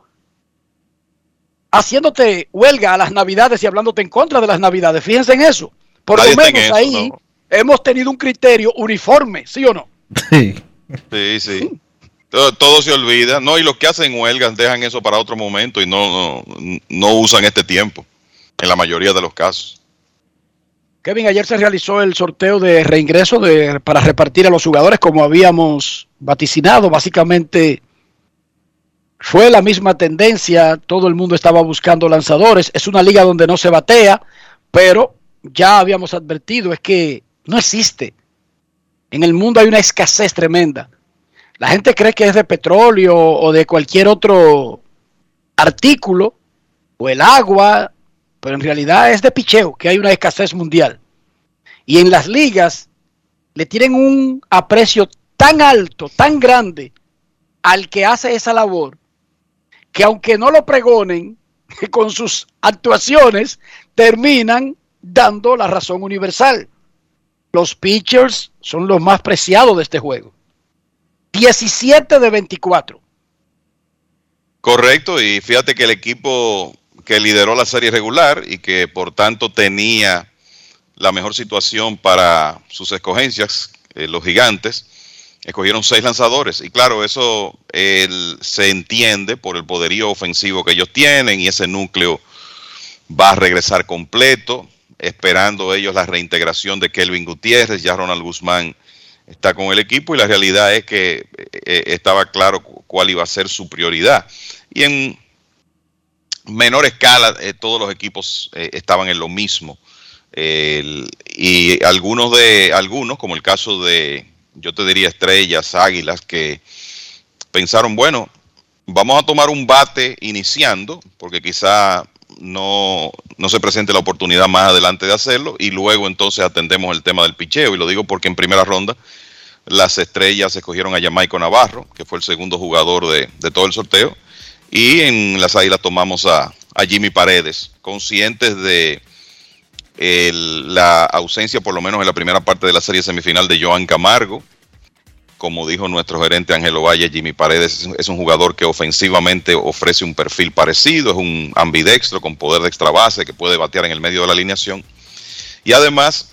haciéndote huelga a las Navidades y hablándote en contra de las Navidades. Fíjense en eso. Por lo menos ahí hemos tenido un criterio uniforme, ¿sí o no? Sí. Sí, sí. Todo, se olvida. No, y los que hacen huelgas dejan eso para otro momento y no, no, usan este tiempo, en la mayoría de los casos. Kevin, ayer se realizó el sorteo de reingreso de, para repartir a los jugadores como habíamos vaticinado. Básicamente fue la misma tendencia, todo el mundo estaba buscando lanzadores. Es una liga donde no se batea, pero ya habíamos advertido, es que no existe. En el mundo hay una escasez tremenda. La gente cree que es de petróleo o de cualquier otro artículo, o el agua, pero en realidad es de picheo, que hay una escasez mundial. Y en las ligas le tienen un aprecio tan alto, tan grande al que hace esa labor, que aunque no lo pregonen, <laughs> con sus actuaciones terminan dando la razón universal los pitchers son los más preciados de este juego. 17 de 24. Correcto, y fíjate que el equipo que lideró la serie regular y que por tanto tenía la mejor situación para sus escogencias, eh, los gigantes, escogieron seis lanzadores. Y claro, eso se entiende por el poderío ofensivo que ellos tienen y ese núcleo va a regresar completo esperando ellos la reintegración de Kelvin Gutiérrez, ya Ronald Guzmán está con el equipo y la realidad es que eh, eh, estaba claro cuál iba a ser su prioridad. Y en menor escala eh, todos los equipos estaban en lo mismo. y algunos de algunos, como el caso de, yo te diría estrellas, águilas, que pensaron, bueno, vamos a tomar un bate iniciando, porque quizá no, no se presente la oportunidad más adelante de hacerlo y luego entonces atendemos el tema del picheo. Y lo digo porque en primera ronda las estrellas escogieron a Jamaico Navarro, que fue el segundo jugador de, de todo el sorteo, y en las águilas tomamos a, Jimmy Paredes, conscientes de la ausencia, por lo menos en la primera parte de la serie semifinal, de Joan Camargo. Como dijo nuestro gerente Ángelo Valle, Jimmy Paredes es- un jugador que ofensivamente ofrece un perfil parecido, es un ambidextro con poder de extra base que puede batear en el medio de la alineación. Y además,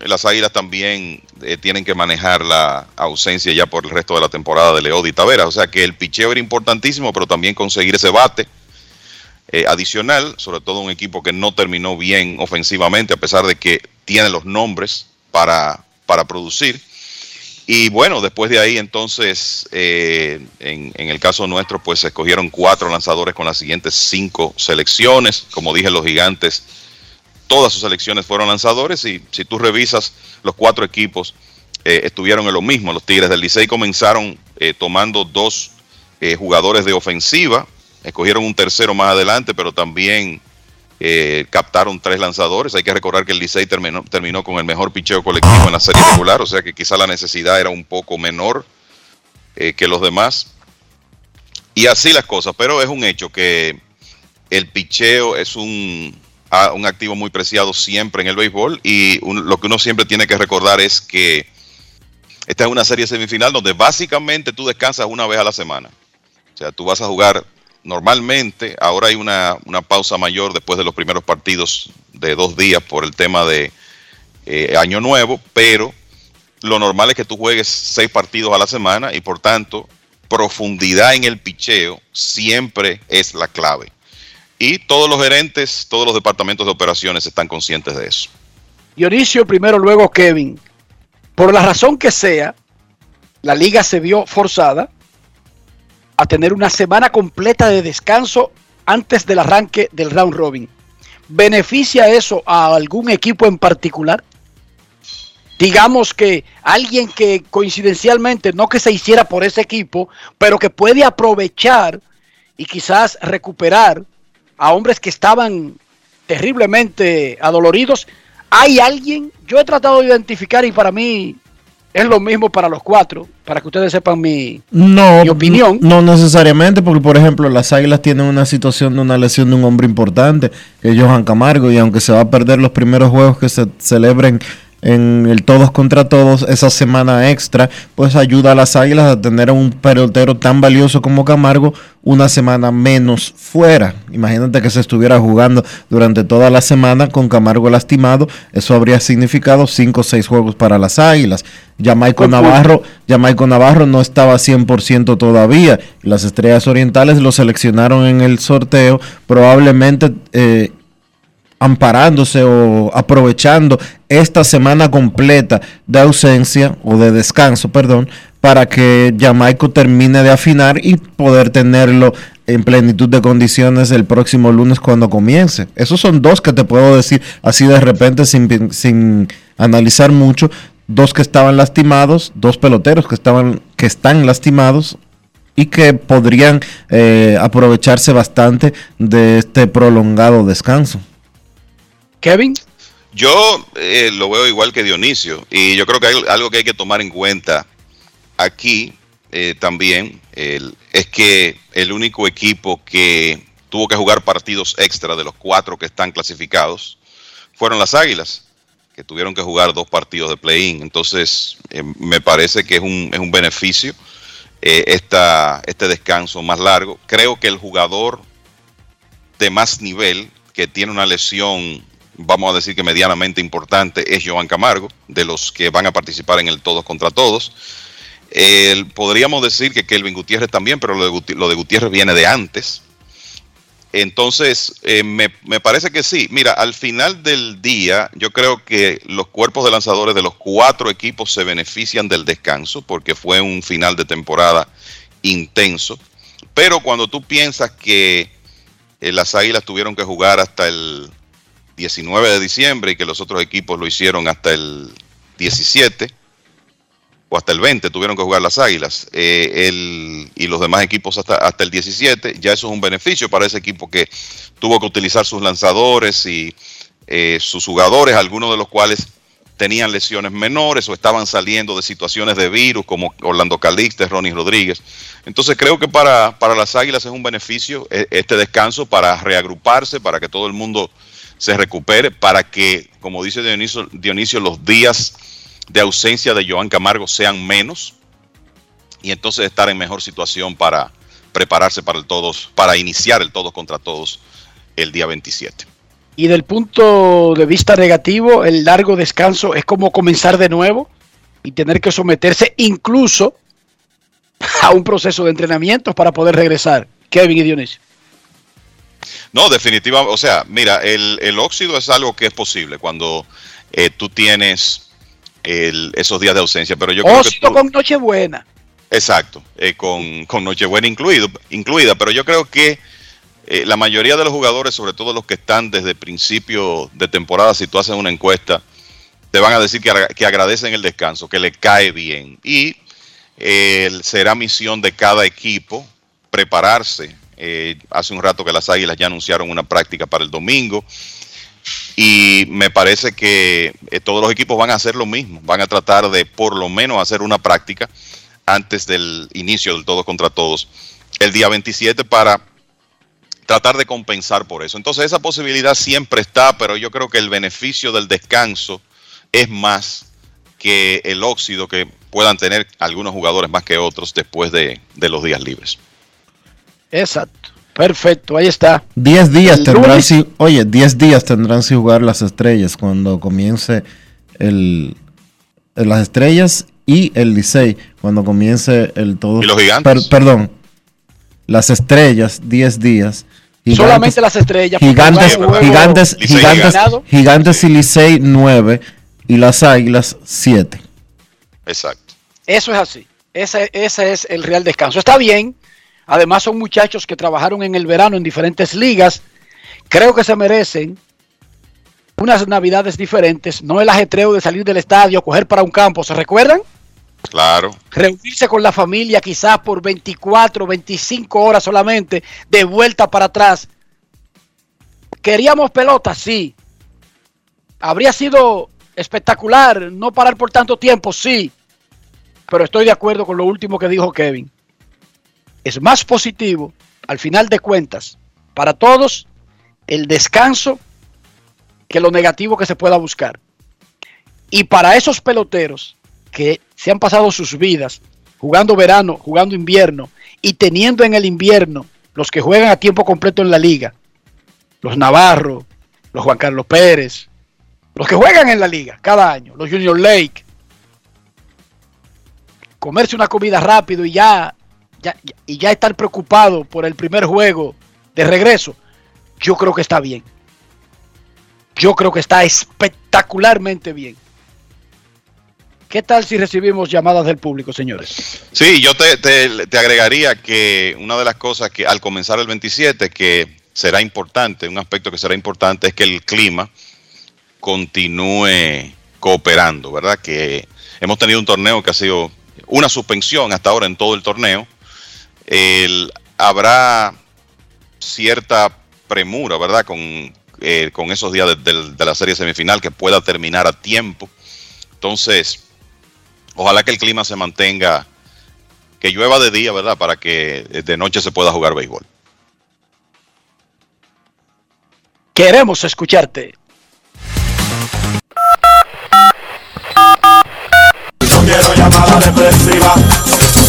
las Águilas también eh, tienen que manejar la ausencia ya por el resto de la temporada de Leody Taveras. O sea que el picheo era importantísimo, pero también conseguir ese bate eh, adicional, sobre todo un equipo que no terminó bien ofensivamente, a pesar de que tiene los nombres para, para producir. Y bueno, después de ahí entonces, eh, en, el caso nuestro, pues se escogieron cuatro lanzadores con las siguientes cinco selecciones. Como dije, los gigantes, todas sus selecciones fueron lanzadores y si tú revisas los cuatro equipos, eh, estuvieron en lo mismo. Los Tigres del Licey comenzaron eh, tomando dos eh, jugadores de ofensiva, escogieron un tercero más adelante, pero también eh, captaron tres lanzadores. Hay que recordar que el Licey terminó, con el mejor picheo colectivo en la serie regular, o sea que quizá la necesidad era un poco menor eh, que los demás. Y así las cosas, pero es un hecho que el picheo es un, un activo muy preciado siempre en el béisbol y lo que uno siempre tiene que recordar es que esta es una serie semifinal donde básicamente tú descansas una vez a la semana. O sea, tú vas a jugar normalmente, ahora hay una, una pausa mayor después de los primeros partidos de dos días por el tema de eh, Año Nuevo, pero lo normal es que tú juegues seis partidos a la semana y por tanto profundidad en el picheo siempre es la clave. Y todos los gerentes, todos los departamentos de operaciones están conscientes de eso. Dionisio primero, luego Kevin. Por la razón que sea, la liga se vio forzada a tener una semana completa de descanso antes del arranque del round robin. ¿Beneficia eso a algún equipo en particular? Digamos que alguien que coincidencialmente, no que se hiciera por ese equipo, pero que puede aprovechar y quizás recuperar a hombres que estaban terriblemente adoloridos. Hay alguien, yo he tratado de identificar y para mí es lo mismo para los cuatro, para que ustedes sepan mi, No, mi opinión. no necesariamente, porque por ejemplo las Águilas tienen una situación de una lesión de un hombre importante, que es Johan Camargo, y aunque se va a perder los primeros juegos que se celebren en el todos contra todos, esa semana extra, pues ayuda a las Águilas a tener a un pelotero tan valioso como Camargo una semana menos fuera. Imagínate que se estuviera jugando durante toda la semana con Camargo lastimado, eso habría significado 5 o 6 juegos para las Águilas. Jamaico. Navarro Jamaico Navarro no estaba 100% todavía. Las Estrellas Orientales lo seleccionaron en el sorteo, probablemente eh, amparándose o aprovechando esta semana completa de ausencia o de descanso, perdón, para que Jamaico termine de afinar y poder tenerlo en plenitud de condiciones el próximo lunes cuando comience. Esos son dos que te puedo decir así de repente sin, sin analizar mucho. Dos que estaban lastimados, dos peloteros que estaban que están lastimados y que podrían eh, aprovecharse bastante de este prolongado descanso. Kevin. Yo eh, lo veo igual que Dionisio y yo creo que hay algo que hay que tomar en cuenta aquí eh, también es que el único equipo que tuvo que jugar partidos extra de los cuatro que están clasificados fueron las Águilas, que tuvieron que jugar dos partidos de play-in. Entonces, eh, me parece que es un, es un beneficio eh, esta, este descanso más largo. Creo que el jugador de más nivel, que tiene una lesión, vamos a decir que medianamente importante, es Joan Camargo, de los que van a participar en el todos contra todos. El- podríamos decir que Kelvin Gutiérrez también, pero lo de, Guti- lo de Gutiérrez viene de antes. Entonces, eh, me, me parece que sí. Mira, al final del día, yo creo que los cuerpos de lanzadores de los cuatro equipos se benefician del descanso porque fue un final de temporada intenso. Pero cuando tú piensas que eh, las Águilas tuvieron que jugar hasta el 19 de diciembre y que los otros equipos lo hicieron hasta el 17, o hasta el 20 tuvieron que jugar las Águilas, eh, el, y los demás equipos hasta, hasta el 17, ya eso es un beneficio para ese equipo que tuvo que utilizar sus lanzadores y eh, sus jugadores, algunos de los cuales tenían lesiones menores o estaban saliendo de situaciones de virus como Orlando Calixte, Ronnie Rodríguez. Entonces creo que para, para las Águilas es un beneficio eh, este descanso para reagruparse, para que todo el mundo se recupere, para que, como dice Dionisio, Dionisio los días de ausencia de Joan Camargo sean menos y entonces estar en mejor situación para prepararse para el todos, para iniciar el todos contra todos el día 27. Y del punto de vista negativo, el largo descanso es como comenzar de nuevo y tener que someterse incluso a un proceso de entrenamiento para poder regresar. Kevin y Dionisio. No, definitivamente, o sea, mira, el, el óxido es algo que es posible cuando eh, tú tienes el, esos días de ausencia, pero yo creo que Óxido tú- con Nochebuena. Exacto, eh, con, con Nochebuena incluido, incluida, pero yo creo que eh, la mayoría de los jugadores, sobre todo los que están desde principio de temporada, si tú haces una encuesta, te van a decir que, que agradecen el descanso, que le cae bien. Y eh, será misión de cada equipo prepararse. Eh, hace un rato que las Águilas ya anunciaron una práctica para el domingo. Y me parece que eh, todos los equipos van a hacer lo mismo. Van a tratar de por lo menos hacer una práctica antes del inicio del todos contra todos el día 27 para tratar de compensar por eso. Entonces esa posibilidad siempre está, pero yo creo que el beneficio del descanso es más que el óxido que puedan tener algunos jugadores más que otros después de, de los días libres. Exacto. Perfecto, ahí está. 10 días El tendrán lunes- sin, oye, 10 días tendrán sin jugar las estrellas cuando comience el, el- las estrellas y el Licey cuando comience el todo. ¿Y los gigantes? perdón. Las estrellas 10 días. Solamente las estrellas. Gigantes, juego gigantes, Licey gigantes, ganado. gigantes y Licey 9 y las Águilas 7. Exacto. Eso es así. Ese, ese es el real descanso. Está bien. Además son muchachos que trabajaron en el verano en diferentes ligas. Creo que se merecen unas navidades diferentes. No el ajetreo de salir del estadio, coger para un campo. ¿Se recuerdan? Claro. Reunirse con la familia quizás por 24, 25 horas solamente, de vuelta para atrás. ¿Queríamos pelota? Sí. ¿Habría sido espectacular no parar por tanto tiempo? Sí. Pero estoy de acuerdo con lo último que dijo Kevin. Es más positivo, al final de cuentas, para todos, el descanso que lo negativo que se pueda buscar. Y para esos peloteros que se han pasado sus vidas jugando verano, jugando invierno y teniendo en el invierno los que juegan a tiempo completo en la liga, los Navarro, los Juan Carlos Pérez, los que juegan en la liga cada año, los Junior Lake, comerse una comida rápido y ya, y ya estar preocupado por el primer juego de regreso, yo creo que está bien. Yo creo que está espectacularmente bien. ¿Qué tal si recibimos llamadas del público, señores? Sí, yo te, te- te agregaría que una de las cosas que al comenzar el 27, que será importante, un aspecto que será importante es que el clima continúe cooperando, ¿verdad? Que hemos tenido un torneo que ha sido una suspensión hasta ahora en todo el torneo. El- habrá cierta premura, ¿verdad? Con, eh, con esos días de, de- de la serie semifinal que pueda terminar a tiempo. Entonces, ojalá que el clima se mantenga, que llueva de día, ¿verdad? Para que de noche se pueda jugar béisbol. Queremos escucharte. No quiero llamada depresiva.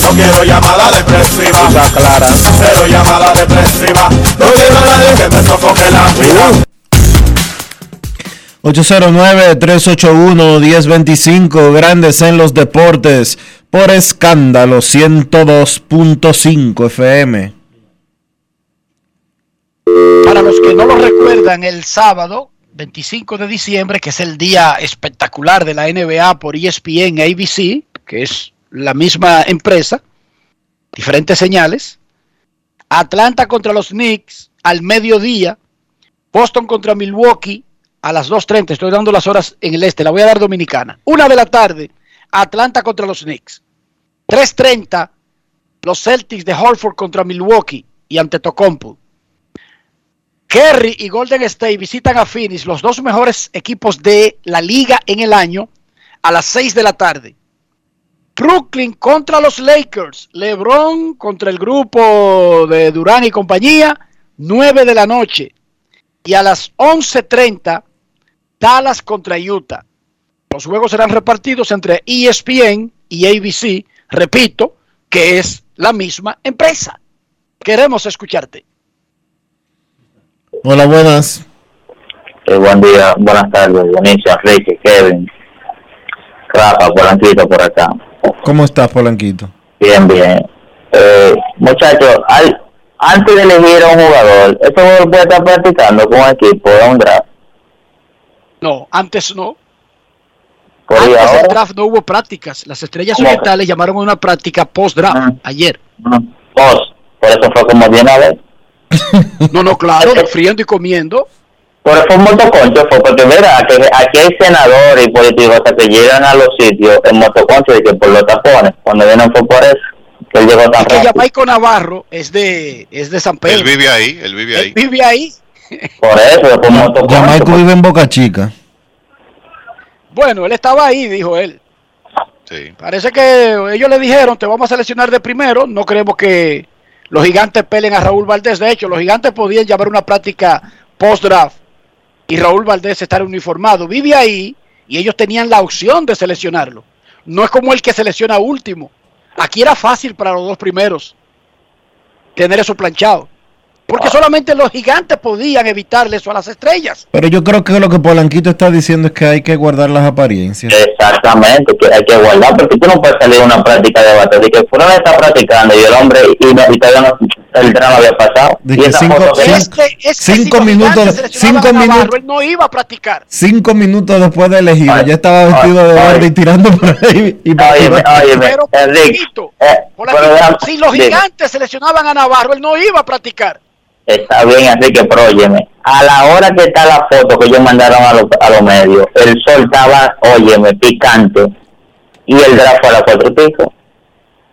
No quiero llamada depresiva. clara. Cero llamada depresiva. No quiero a nadie que me sofoque la vida. 809-381-1025, Grandes en los Deportes, por escándalo 102.5 FM. Para los que no lo recuerdan, el sábado 25 de diciembre, que es el día espectacular de la NBA por ESPN ABC, que es la misma empresa, diferentes señales. Atlanta contra los Knicks al mediodía, Boston contra Milwaukee a las 2.30, estoy dando las horas en el este, la voy a dar dominicana. Una de la tarde, Atlanta contra los Knicks. 3.30 los Celtics de Hartford contra Milwaukee y ante Tocompo. Kerry y Golden State visitan a Phoenix, los dos mejores equipos de la liga en el año, a las 6 de la tarde. Brooklyn contra los Lakers. LeBron contra el grupo de Durán y compañía, 9 de la noche. Y a las 11.30, Dallas contra Utah. Los juegos serán repartidos entre ESPN y ABC. Repito, que es la misma empresa. Queremos escucharte. Hola, buenas. Eh, buen día, buenas tardes, Bonicio, Enrique, Kevin, Rafa, Polanquito por acá. ¿Cómo estás, Polanquito? Bien, bien. Eh, muchachos, al- antes de elegir a un jugador, ¿eso jugador puede estar practicando con un equipo de un draft? No, antes no. Por Antes del draft no hubo prácticas. Las estrellas orientales llamaron a una práctica post-draft ayer. dos, por eso fue como de una vez. No, no, claro, <laughs> friendo y comiendo. Por eso fue un motoconcho, fue porque mira, aquí, aquí hay senadores y políticos que llegan a los sitios en motoconcho y que por los tapones, cuando vienen fue por eso, que él llegó tan Que Navarro es de, es de San Pedro. Él vive ahí, él vive ahí. Vive ahí. Por eso, fue un motoconcho. Jamaico vive en Boca Chica. Bueno, él estaba ahí, dijo él. Parece que ellos le dijeron, te vamos a seleccionar de primero. No creemos que los gigantes pelen a Raúl Valdés. De hecho, los gigantes podían llamar una práctica post-draft y Raúl Valdés estar uniformado. Vive ahí y ellos tenían la opción de seleccionarlo. No es como el que selecciona último. Aquí era fácil para los dos primeros tener eso planchado. Porque solamente los gigantes podían evitarle eso a las estrellas. Pero yo creo que lo que Polanquito está diciendo es que hay que guardar las apariencias. Exactamente, que hay que guardar, porque tú no puedes salir a una práctica de bateo, de que fuera está practicando y el hombre, y, no- y todavía no, el drama había pasado. De y que esa cinco- foto que- cinco- Es que, es que Cinco si los minutos- cinco minutos- él no iba a practicar. Cinco minutos después de elegir, ya estaba vestido de verde y tirando por ahí. Y Óyeme, óyeme, Pero, Enrique, eh, Polanquito, pero déjame- si los dime. gigantes seleccionaban a Navarro, él no iba a practicar. Está bien, Enrique, pero óyeme, a la hora que está la foto que ellos mandaron a los, a los medios, el sol estaba, óyeme, picante, y el draft a las cuatro y pico.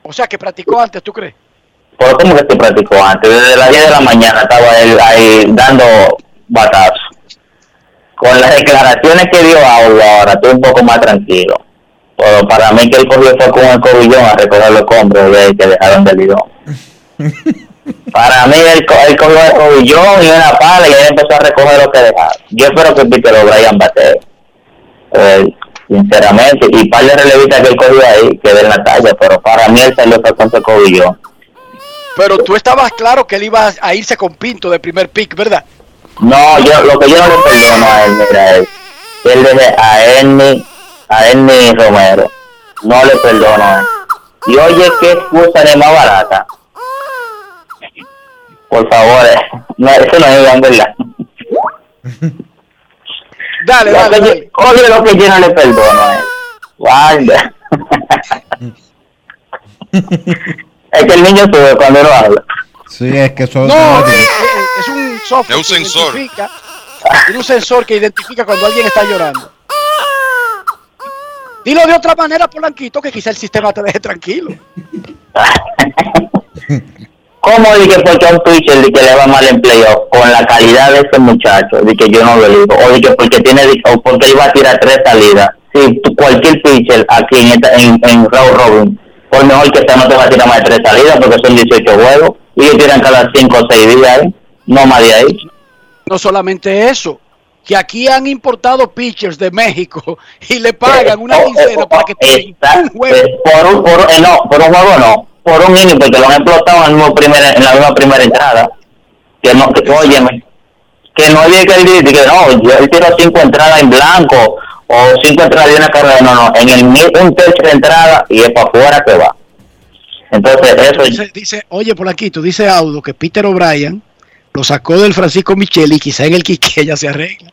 O sea, que practicó antes, ¿tú crees? Pero ¿cómo que se practicó antes? Desde las 10 de la mañana estaba él ahí dando batazos. Con las declaraciones que dio Aulo ahora, estoy un poco más tranquilo. Pero para mí que él cogió fue con el cobillón a recoger los escombros de que dejaron del lidón. <laughs> para mí él, él cogió el cobillón y una pala y él empezó a recoger lo que dejaron. Yo espero que Peter O'Brien bate. Eh, sinceramente, y par de relevistas que él cogió ahí, que den la talla, pero para mí él salió con su cobillón. Pero tú estabas claro que él iba a irse con Pinto de primer pick, ¿verdad? No, yo lo que yo no le perdono a él, mira, que él deje a Ernie, a Ernie Romero. No le perdono a él. Y oye, qué excusa ni más barata. Por favor, eh, no, eso no es verdad. <laughs> Dale, Lo dale, que yo- dale. Oye, lo que yo no le perdono. Guarda. <laughs> es que el niño sube cuando uno habla. Sí, es que eso No, eh, eh, es un software. Es un que sensor. identifica- Tiene un sensor que identifica cuando alguien está llorando. Dilo de otra manera, Polanquito, que quizá el sistema te deje tranquilo. <laughs> ¿Cómo dije porque a un pitcher de que le va mal en playoff con la calidad de ese muchacho, de que yo no lo digo, o de que porque tiene o porque va a tirar tres salidas? Si tú- cualquier pitcher aquí en, esta, en, en Round Robin, por mejor que sea, no te va a tirar más de tres salidas porque son 18 juegos y ellos tiran cada 5 o 6 días, ¿eh? no más de ahí. No solamente eso, que aquí han importado pitchers de México <laughs> y le pagan una quincena para que tiren un juego. Eh, por un, por, eh, no, por un juego no, por un inning, porque lo han explotado en, el mismo primer, en la misma primera entrada. Que no, que, óyeme, que no había que decir que no, yo él tiró cinco entradas en blanco o cinco entradas de una carrera, no, no, en el un tercio de entrada y es para afuera que va. Entonces, eso Dice, dice, oye, Polanquito, dice Audo que Peter O'Brien lo sacó del Francisco Micheli y quizá en el Quique ya se arregla.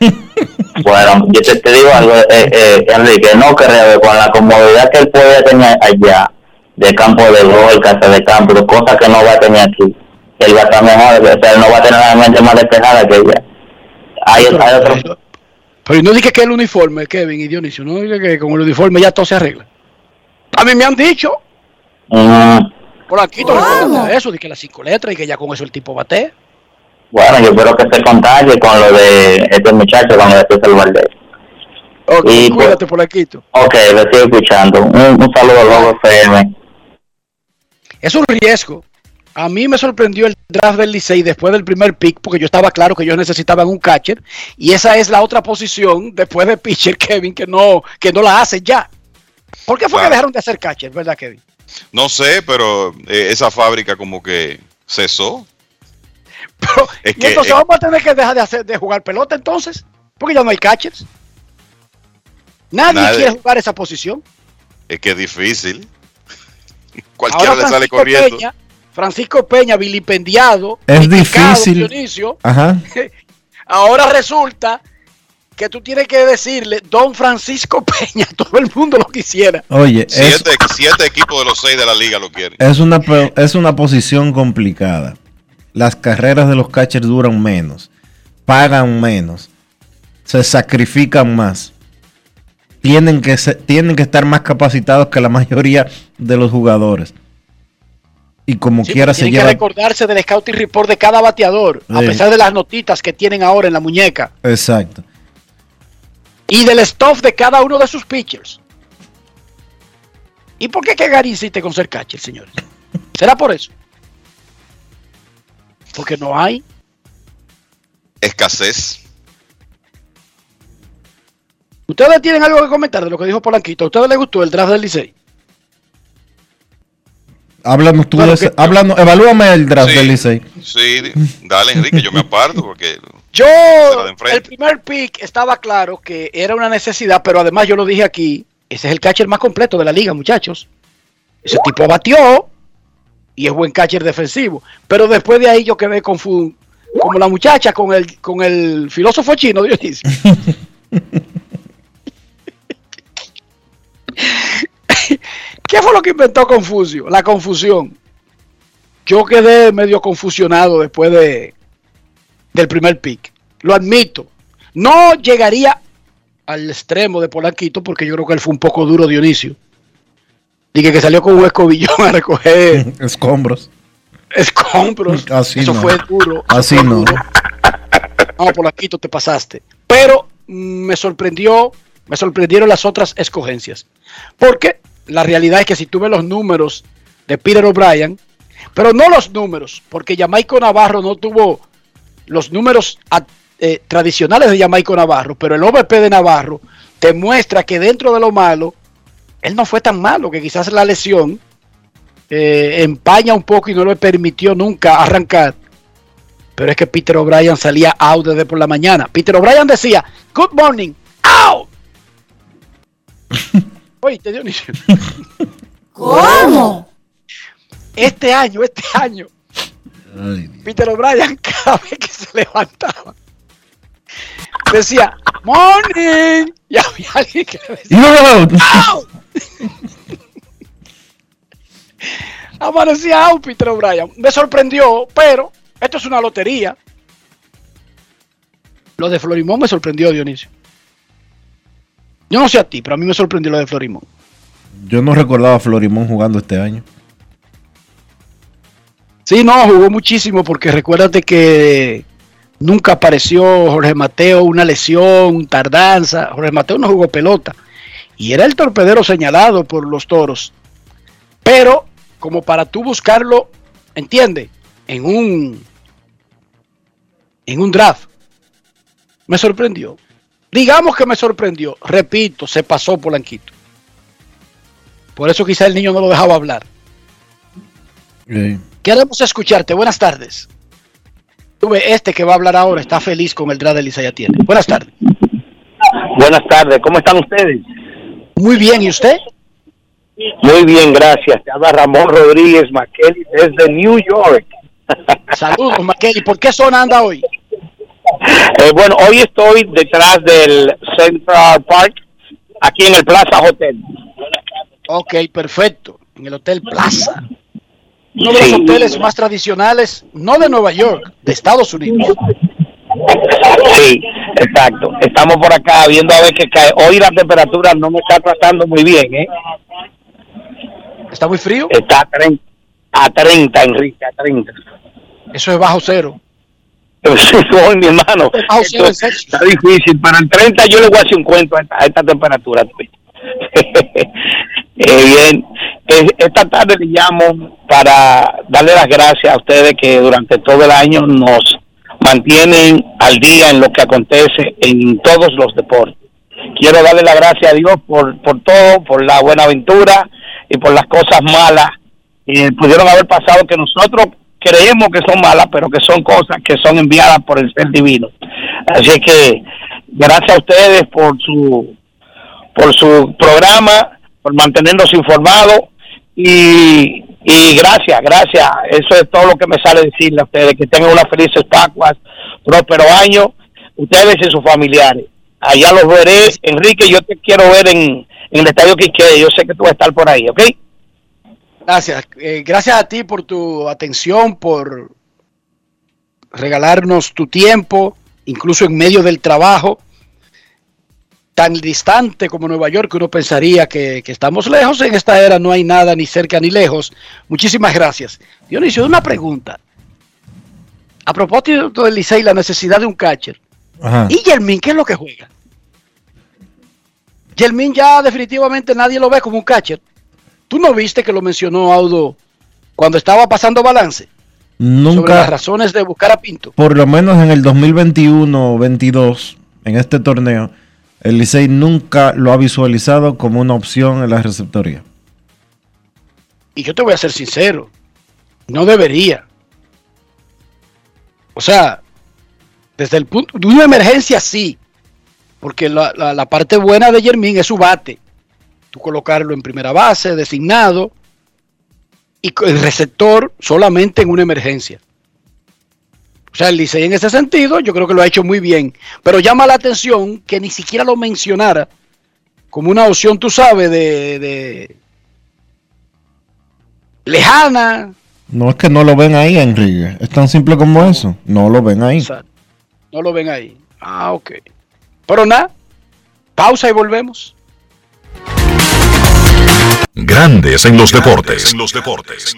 <laughs> Bueno, yo te, te digo algo, eh, eh, Enrique, no creo que con la comodidad que él puede tener allá, de campo de gol, casa de campo, cosas que no va a tener aquí, él va a estar mejor, o sea, él no va a tener la mente más despejada que ella. Hay, hay otro, Pero no dije que el uniforme, Kevin y Dionisio, no dije que con el uniforme ya todo se arregla. A mí me han dicho, por aquí todo eso, de que las cinco letras y que ya con eso el tipo bate. Bueno, yo espero que se contagie con lo de este muchacho, con lo de César Valdés. Ok, Y, pues, cuídate por aquí. Ok, lo estoy escuchando. Un, un saludo a Lobo FM. Es un riesgo. A mí me sorprendió el draft del Licey después del primer pick, porque yo estaba claro que ellos necesitaban un catcher, y esa es la otra posición después de pitcher, <laughs> Kevin, que no, que no la hace ya. ¿Por qué fue Claro. que dejaron de hacer catcher, verdad, Kevin? No sé, pero eh, esa fábrica como que cesó. <laughs> es Y que, entonces eh, vamos a tener que dejar de, hacer, de jugar pelota entonces, porque ya no hay catchers. Nadie, Nadie. quiere jugar esa posición. es que es difícil. <laughs> Cualquiera Ahora le sale Francisco corriendo. Peña, Francisco Peña, vilipendiado, Es difícil. Dionisio, Ajá. <laughs> Ahora resulta que tú tienes que decirle Don Francisco Peña, <laughs> todo el mundo lo quisiera. Oye, es, Siete, siete equipos de los seis de la liga lo quieren. es, una, es una posición complicada. Las carreras de los catchers duran menos, pagan menos, se sacrifican más. Tienen que, se- tienen que estar más capacitados que la mayoría de los jugadores. Y como Sí, quiera se tienen que lleva. recordarse del scouting report de cada bateador, a pesar de las notitas que tienen ahora en la muñeca, Exacto. y del stuff de cada uno de sus pitchers. ¿Y por qué que Gary insiste con ser catcher, señores? <laughs> ¿Será por eso? Porque no hay. Escasez. ¿Ustedes tienen algo que comentar de lo que dijo Polanquito? ¿A ustedes les gustó el draft del Licey? Háblanos tú Bueno, de ese- que- háblanos, evalúame el draft Sí. del Licey. Sí, dale Enrique, yo me aparto porque <laughs> Yo, el primer pick estaba claro que era una necesidad, pero además yo lo dije aquí, ese es el catcher más completo de la liga, muchachos. Ese tipo batió y es buen catcher defensivo. Pero después de ahí yo quedé confuso, como la muchacha con el, con el filósofo chino, Dionisio. <laughs> <laughs> ¿Qué fue lo que inventó Confucio? La confusión. Yo quedé medio confusionado después de, del primer pick. Lo admito. No llegaría al extremo de Polanquito porque yo creo que él fue un poco duro, Dionisio. Dije que salió con un escobillón a recoger <laughs> Escombros. escombros. <laughs> Así Eso no. fue duro. Así fue no. duro. No, Polanquito, te pasaste. Pero mm, me sorprendió, me sorprendieron las otras escogencias. Porque la realidad es que si tú ves los números de Peter O'Brien, pero no los números, porque Jamaico Navarro no tuvo los números a- eh, tradicionales de Jamaico Navarro, pero el OVP de Navarro te muestra que dentro de lo malo, él no fue tan malo, que quizás la lesión eh, empaña un poco y no le permitió nunca arrancar. Pero es que Peter O'Brien salía out desde por la mañana. Peter O'Brien decía, Good morning, out. <laughs> Oye, te dio <laughs> ¿Cómo? Este año, este año, Peter O'Brien <laughs> cada vez que se levantaba decía, morning. Y había alguien que le decía, out. Amanecía out Peter O'Brien. Me sorprendió, pero esto es una lotería. Lo de Florimón me sorprendió, Dionisio. Yo no sé a ti, pero a mí me sorprendió lo de Florimón. Yo no recordaba a Florimón jugando este año. Sí, no, jugó muchísimo porque recuérdate que nunca apareció Jorge Mateo, una lesión, tardanza. Jorge Mateo no jugó pelota y era el torpedero señalado por los toros. Pero como para tú buscarlo, entiende, en un en un draft, me sorprendió. Digamos que me sorprendió. Repito, se pasó Polanquito. Por eso quizá el niño no lo dejaba hablar. Queremos escucharte. Buenas tardes. Tuve este que va a hablar ahora. Está feliz con el draft de Lisa tiene. Buenas tardes. Buenas tardes, ¿cómo están ustedes? Muy bien, ¿y usted? Muy bien, gracias. Te habla Ramón Rodríguez Maqueli desde New York. <laughs> Saludos, Maqueli. ¿Por qué zona anda hoy? Eh, bueno, hoy estoy detrás del Central Park, aquí en el Plaza Hotel. Ok, perfecto. En el Hotel Plaza. Uno de los Sí. hoteles más tradicionales, no de Nueva York, de Estados Unidos. Sí, exacto. Estamos por acá viendo a ver qué cae. Hoy la temperatura no me está tratando muy bien, ¿eh? ¿Está muy frío? Está a 30, a 30 Enrique, a 30. Eso es bajo cero. Hoy, <laughs> mi hermano, está difícil. Para el 30 yo le voy a hacer un cuento a esta, a esta temperatura. <laughs> Eh, bien, Eh, esta tarde le llamo para darle las gracias a ustedes que durante todo el año nos mantienen al día en lo que acontece en todos los deportes. Quiero darle las gracias a Dios por, por todo, por la buena aventura y por las cosas malas que pudieron haber pasado que nosotros creemos que son malas, pero que son cosas que son enviadas por el ser divino. Así que gracias a ustedes por su por su programa, por mantenernos informados y, y gracias, gracias. Eso es todo lo que me sale decirle a ustedes. Que tengan unas felices Pascuas, próspero año, ustedes y sus familiares. Allá los veré. Enrique, yo te quiero ver en, el Estadio Quique. Yo sé que tú vas a estar por ahí, ¿ok? Gracias. Eh, gracias a ti por tu atención, por regalarnos tu tiempo, incluso en medio del trabajo tan distante como Nueva York, que uno pensaría que, que estamos lejos. En esta era no hay nada ni cerca ni lejos. Muchísimas gracias. Dionisio, una pregunta. A propósito del Licey, la necesidad de un catcher. Ajá. ¿Y Yermín qué es lo que juega? Yermín ya definitivamente nadie lo ve como un catcher. ¿Tú no viste que lo mencionó Audo cuando estaba pasando balance? Sobre las Nunca, razones de buscar a Pinto. por lo menos en el 2021-22, en este torneo, el Licey nunca lo ha visualizado como una opción en la receptoría. Y yo te voy a ser sincero, no debería. O sea, desde el punto de una emergencia sí, porque la, la- la parte buena de Yermín es su bate. Tú colocarlo en primera base, designado, y el receptor solamente en una emergencia. O sea, el Licey en ese sentido yo creo que lo ha hecho muy bien, pero llama la atención que ni siquiera lo mencionara como una opción, tú sabes, de, de lejana, No es que no lo ven ahí, Enrique. Es tan simple como eso. No lo ven ahí. No lo ven ahí. Ah, ok. Pero nada, pausa y volvemos. Grandes en los deportes. En los deportes.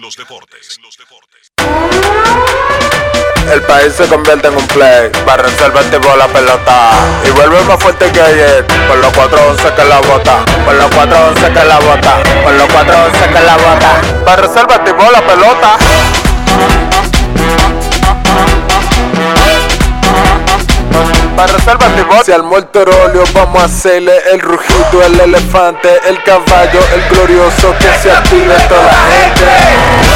El país se convierte en un play. Para reservarte la pelota. Y vuelve más fuerte que ayer. Por los 411 que la bota. Por los 411 que la bota. Por los 411 que la bota. Para reservarte la pelota. Para reservarte Si al muerto óleo vamos a hacerle el rugido, el elefante, el caballo, el glorioso que se active toda la gente.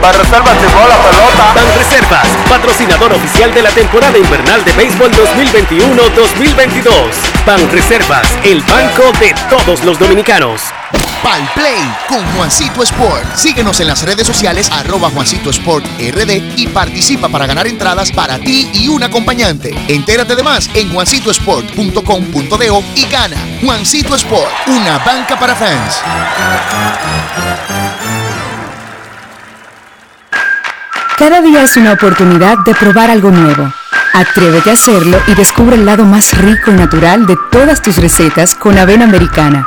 Para reservas la pelota. Ban Reservas, patrocinador oficial de la temporada invernal de béisbol 2021-2022. Ban Reservas, el banco de todos los dominicanos. Pal Play con Juancito Sport. Síguenos en las redes sociales arroba Juancito Sport RD y participa para ganar entradas para ti y un acompañante. Entérate de más en juancitosport.com.do y gana. Juancito Sport, una banca para fans. Cada día es una oportunidad de probar algo nuevo. Atrévete a hacerlo y descubre el lado más rico y natural de todas tus recetas con avena americana.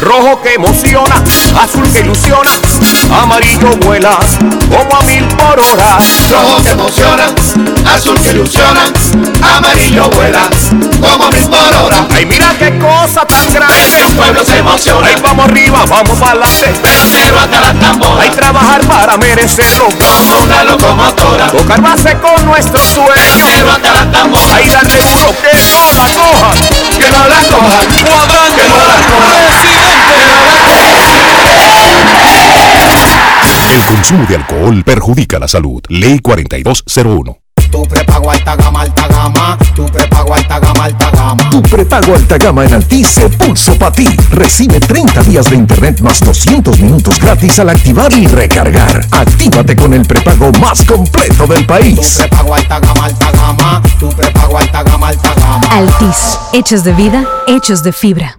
Rojo que emociona, azul que ilusiona, amarillo vuela como a mil por hora. Rojo que emociona, azul que ilusiona, amarillo vuela como a mil por hora. Ay, mira qué cosa tan grande. El pueblo se emociona. Ay, vamos arriba, vamos para adelante. Pelotero hasta las tamboras. Hay trabajar para merecerlo. Como una locomotora. Tocar base con nuestro sueño. Llévate la tambora. Ahí dale duro que no la cojan. Que no la cojan. Cuadrante. Que no la cojan. El consumo de alcohol perjudica la salud. Ley 4201. Tu prepago alta gama, alta gama. Tu prepago alta gama, alta gama. Tu prepago alta gama en Altis se puso para ti. Recibe 30 días de internet más 200 minutos gratis al activar y recargar. Actívate con el prepago más completo del país. Tu prepago alta gama, alta gama. Tu prepago alta gama, alta gama. Altis, hechos de vida, hechos de fibra.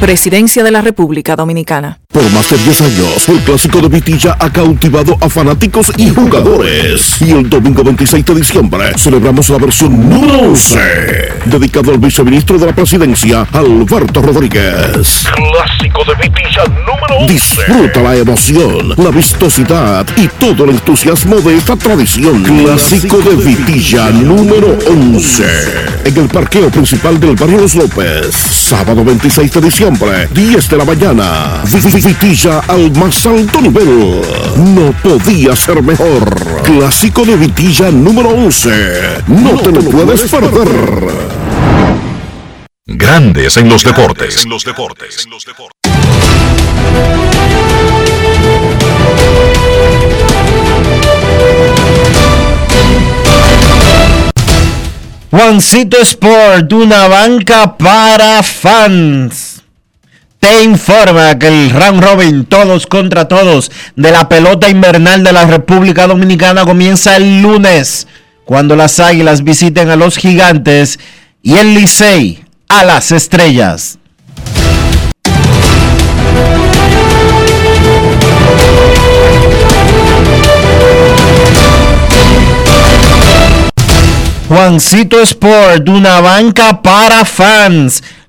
Presidencia de la República Dominicana. Por más de 10 años, el clásico de Vitilla ha cautivado a fanáticos y jugadores. Y el domingo 26 de diciembre celebramos la versión número 11, dedicado al viceministro de la presidencia, Alberto Rodríguez. Clásico de Vitilla número 11. Disfruta la emoción, la vistosidad y todo el entusiasmo de esta tradición. Clásico de Vitilla número 11. En el parqueo principal del barrio Los López. Sábado 26 de diciembre, 10 de la mañana. Vitilla al más alto nivel. No podía ser mejor. Clásico de Vitilla número 11. No te lo puedes perder. Grandes en los deportes. los deportes. Juancito Sport, una banca para fans. Te informa que el round robin todos contra todos de la pelota invernal de la República Dominicana comienza el lunes cuando las águilas visiten a los gigantes y el Licey a las estrellas. Juancito Sport, una banca para fans.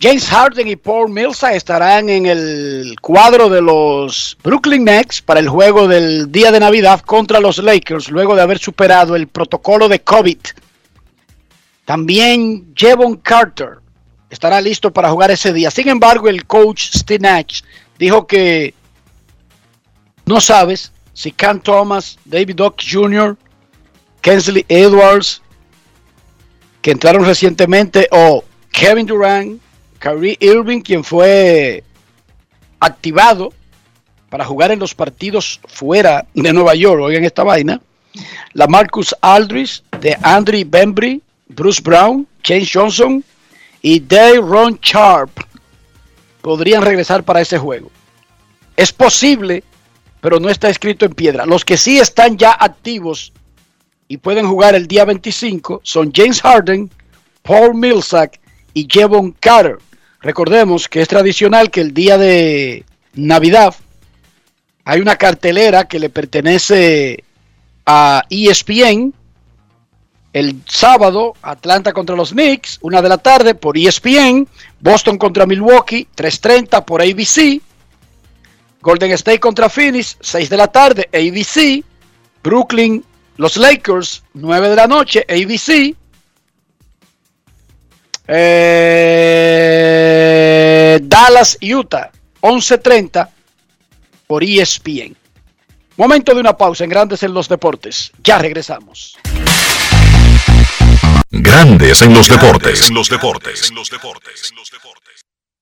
James Harden y Paul Millsap estarán en el cuadro de los Brooklyn Nets para el juego del día de Navidad contra los Lakers, luego de haber superado el protocolo de COVID. También Jevon Carter estará listo para jugar ese día. Sin embargo, el coach Steve Nash dijo que no sabes si Cam Thomas, David Dock Jr., Kensley Edwards, que entraron recientemente, o Kevin Durant, Kyrie Irving, quien fue activado para jugar en los partidos fuera de Nueva York, oigan esta vaina, la Marcus Aldridge, de Andre Bembry, Bruce Brown, James Johnson y Dave Ron Sharp podrían regresar para ese juego. Es posible, pero no está escrito en piedra. Los que sí están ya activos y pueden jugar el día 25 son James Harden, Paul Millsap y Jevon Carter. Recordemos que es tradicional que el día de Navidad hay una cartelera que le pertenece a ESPN. El sábado, Atlanta contra los Knicks, una de la tarde por ESPN. Boston contra Milwaukee, 3.30 por ABC. Golden State contra Phoenix, 6 de la tarde, ABC. Brooklyn, los Lakers, 9 de la noche, ABC. Eh, Dallas, Utah, 11.30 por ESPN. Momento de una pausa en Grandes en los Deportes. Ya regresamos. Grandes en los deportes.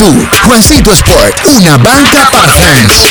tú. Juancito Sport, una banca para fans.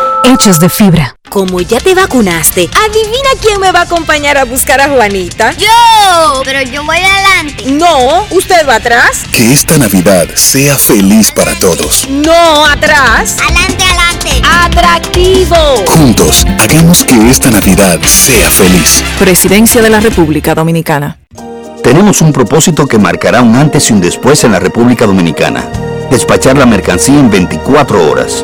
hechos de fibra. Como ya te vacunaste, adivina quién me va a acompañar a buscar a Juanita. Yo, pero yo voy adelante. No, usted va atrás. Que esta Navidad sea feliz para todos. No, atrás. Adelante, adelante. Atractivo. Juntos, hagamos que esta Navidad sea feliz. Presidencia de la República Dominicana. Tenemos un propósito que marcará un antes y un después en la República Dominicana. Despachar la mercancía en 24 horas.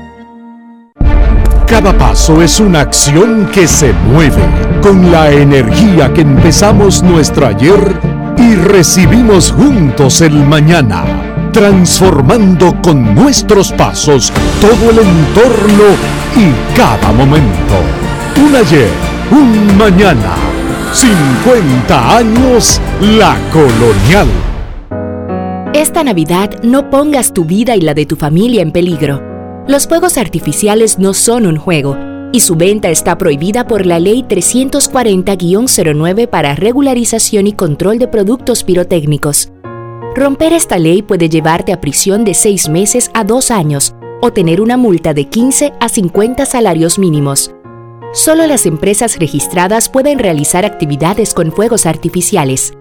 Cada paso es una acción que se mueve con la energía que empezamos nuestro ayer y recibimos juntos el mañana, transformando con nuestros pasos todo el entorno y cada momento. Un ayer, un mañana, 50 años la colonial. Esta Navidad no pongas tu vida y la de tu familia en peligro. Los fuegos artificiales no son un juego y su venta está prohibida por la Ley 340-09 para regularización y control de productos pirotécnicos. Romper esta ley puede llevarte a prisión de 6 meses a 2 años o tener una multa de 15 a 50 salarios mínimos. Solo las empresas registradas pueden realizar actividades con fuegos artificiales.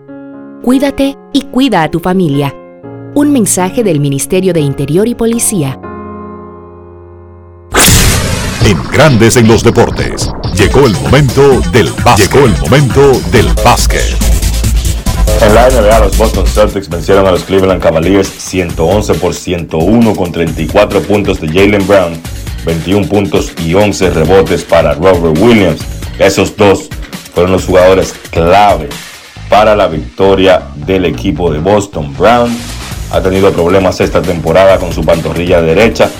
Cuídate y cuida a tu familia. Un mensaje del Ministerio de Interior y Policía. En Grandes en los Deportes. Llegó el momento del básquet. Llegó el momento del básquet. En la NBA, los Boston Celtics vencieron a los Cleveland Cavaliers 111 por 101 con 34 puntos de Jalen Brown, 21 puntos y 11 rebotes para Robert Williams. Esos dos fueron los jugadores clave para la victoria del equipo de Boston. Brown ha tenido problemas esta temporada con su pantorrilla derecha,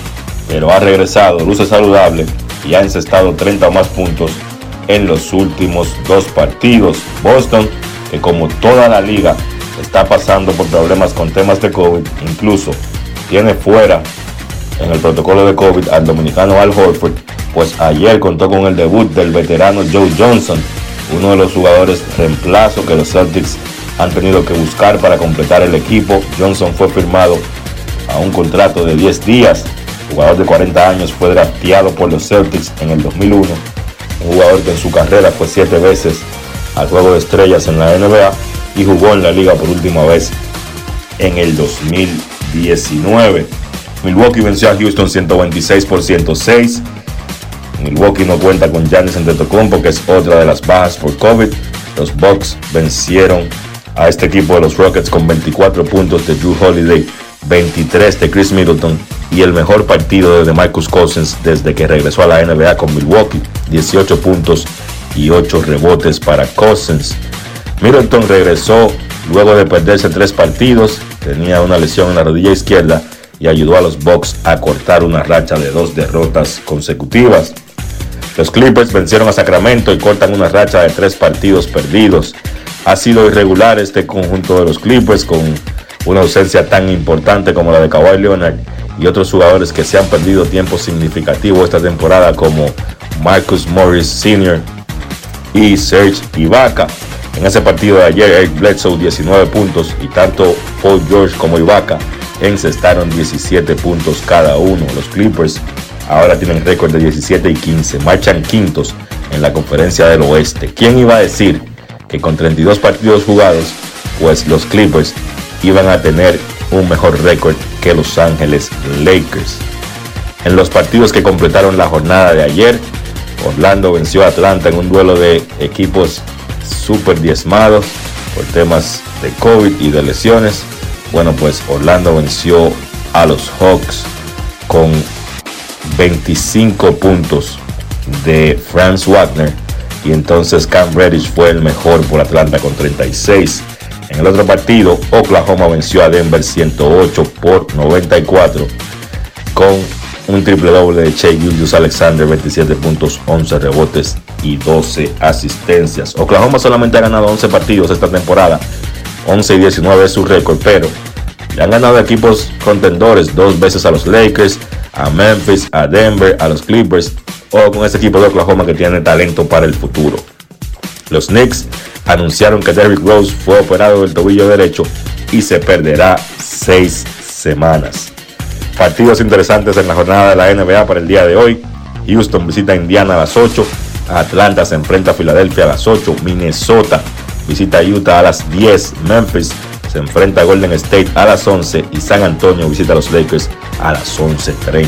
pero ha regresado, luce saludable y ha encestado 30 o más puntos en los últimos dos partidos. Boston, que como toda la liga está pasando por problemas con temas de COVID, incluso tiene fuera en el protocolo de COVID al dominicano Al Horford, pues ayer contó con el debut del veterano Joe Johnson, uno de los jugadores reemplazo que los Celtics han tenido que buscar para completar el equipo. Johnson fue firmado a un contrato de 10 días. Jugador de 40 años fue drafteado por los Celtics en el 2001. Un jugador que en su carrera fue 7 veces al juego de estrellas en la NBA y jugó en la liga por última vez en el 2019. Milwaukee venció a Houston 126 por 106. Milwaukee no cuenta con Giannis Antetokounmpo, que es otra de las bajas por COVID. Los Bucks vencieron a este equipo de los Rockets con 24 puntos de Drew Holiday, 23 de Chris Middleton y el mejor partido de Marcus Cousins desde que regresó a la NBA con Milwaukee, 18 puntos y 8 rebotes para Cousins. Middleton regresó luego de perderse tres partidos, tenía una lesión en la rodilla izquierda y ayudó a los Bucks a cortar una racha de dos derrotas consecutivas. Los Clippers vencieron a Sacramento y cortan una racha de tres partidos perdidos. Ha sido irregular este conjunto de los Clippers con una ausencia tan importante como la de Kawhi Leonard y otros jugadores que se han perdido tiempo significativo esta temporada como Marcus Morris Sr. y Serge Ibaka. En ese partido de ayer, Eric Bledsoe 19 puntos y tanto Paul George como Ibaka encestaron 17 puntos cada uno. Los Clippers ahora tienen récord de 17 y 15, marchan quintos en la conferencia del oeste. ¿Quién iba a decir que con 32 partidos jugados, pues los Clippers iban a tener un mejor récord que Los Ángeles Lakers? En los partidos que completaron la jornada de ayer, Orlando venció a Atlanta en un duelo de equipos super diezmados por temas de COVID y de lesiones. Bueno, pues Orlando venció a los Hawks con 25 puntos de Franz Wagner y entonces Cam Reddish fue el mejor por Atlanta con 36. En el otro partido, Oklahoma venció a Denver 108 por 94 con un triple doble de Shea Julius Alexander, 27 puntos, 11 rebotes y 12 asistencias. Oklahoma solamente ha ganado 11 partidos esta temporada, 11 y 19 es su récord, pero le han ganado equipos contendores dos veces a los Lakers, a Memphis, a Denver, a los Clippers o con este equipo de Oklahoma que tiene talento para el futuro. Los Knicks anunciaron que Derrick Rose fue operado del tobillo derecho y se perderá seis semanas. Partidos interesantes en la jornada de la NBA para el día de hoy. Houston visita Indiana a las 8. Atlanta se enfrenta a Filadelfia a las 8. Minnesota visita a Utah a las 10. Memphis se enfrenta a Golden State a las 11. Y San Antonio visita a los Lakers a las 11.30.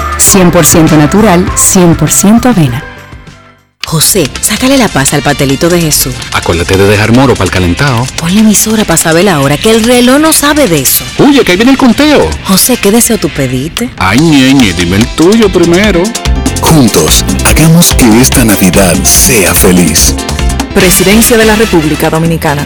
100% natural, 100% avena. José, sácale la paz al patelito de Jesús. Acuérdate de dejar moro para el calentado. Ponle emisora para saber la hora, que el reloj no sabe de eso. Oye, que ahí viene el conteo. José, ¿qué deseo tú pediste? Ay, ñeñe, dime el tuyo primero. Juntos, hagamos que esta Navidad sea feliz. Presidencia de la República Dominicana.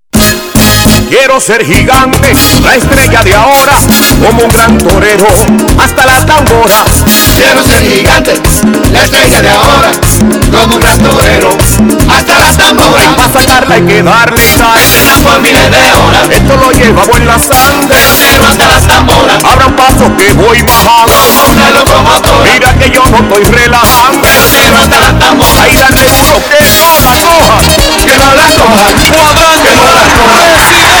Quiero ser gigante, la estrella de ahora, como un gran torero, hasta las tamboras. Quiero ser gigante, la estrella de ahora, como un gran torero, hasta las tamboras. Para sacarla hay que darle sal, por miles de horas. Esto lo llevamos en la sangre, pero hasta las tamboras. Abran paso que voy bajando, como una locomotora. Mira que yo no estoy relajando, pero hasta las tamboras. Ahí dale duro que no la cojan, que no la cojan, cuadrante, que no la cojan.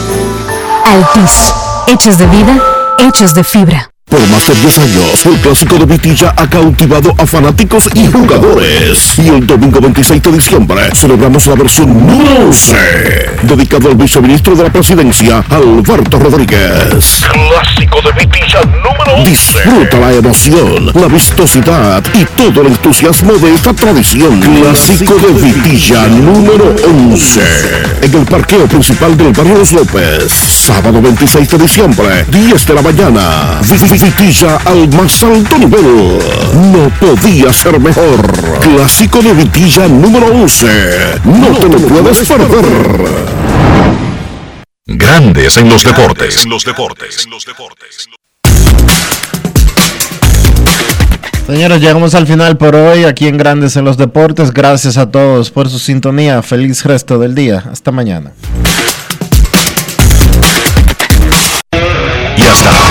Altis, hechos de vida, hechos de fibra. Por más de 10 años, el clásico de Vitilla ha cautivado a fanáticos y jugadores. Y el domingo 26 de diciembre celebramos la versión número 11, dedicado al viceministro de la presidencia, Alberto Rodríguez. Clásico de Vitilla número 11. Disfruta la emoción, la vistosidad y todo el entusiasmo de esta tradición. Clásico de Vitilla número 11. En el parqueo principal del barrio Los López. Sábado 26 de diciembre, 10 de la mañana. Vitilla al más alto nivel. No podía ser mejor. Clásico de Vitilla número 11. No te lo puedes perder. Grandes en los deportes. los deportes. Señores, llegamos al final por hoy aquí en Grandes en los Deportes. Gracias a todos por su sintonía. Feliz resto del día. Hasta mañana. Y hasta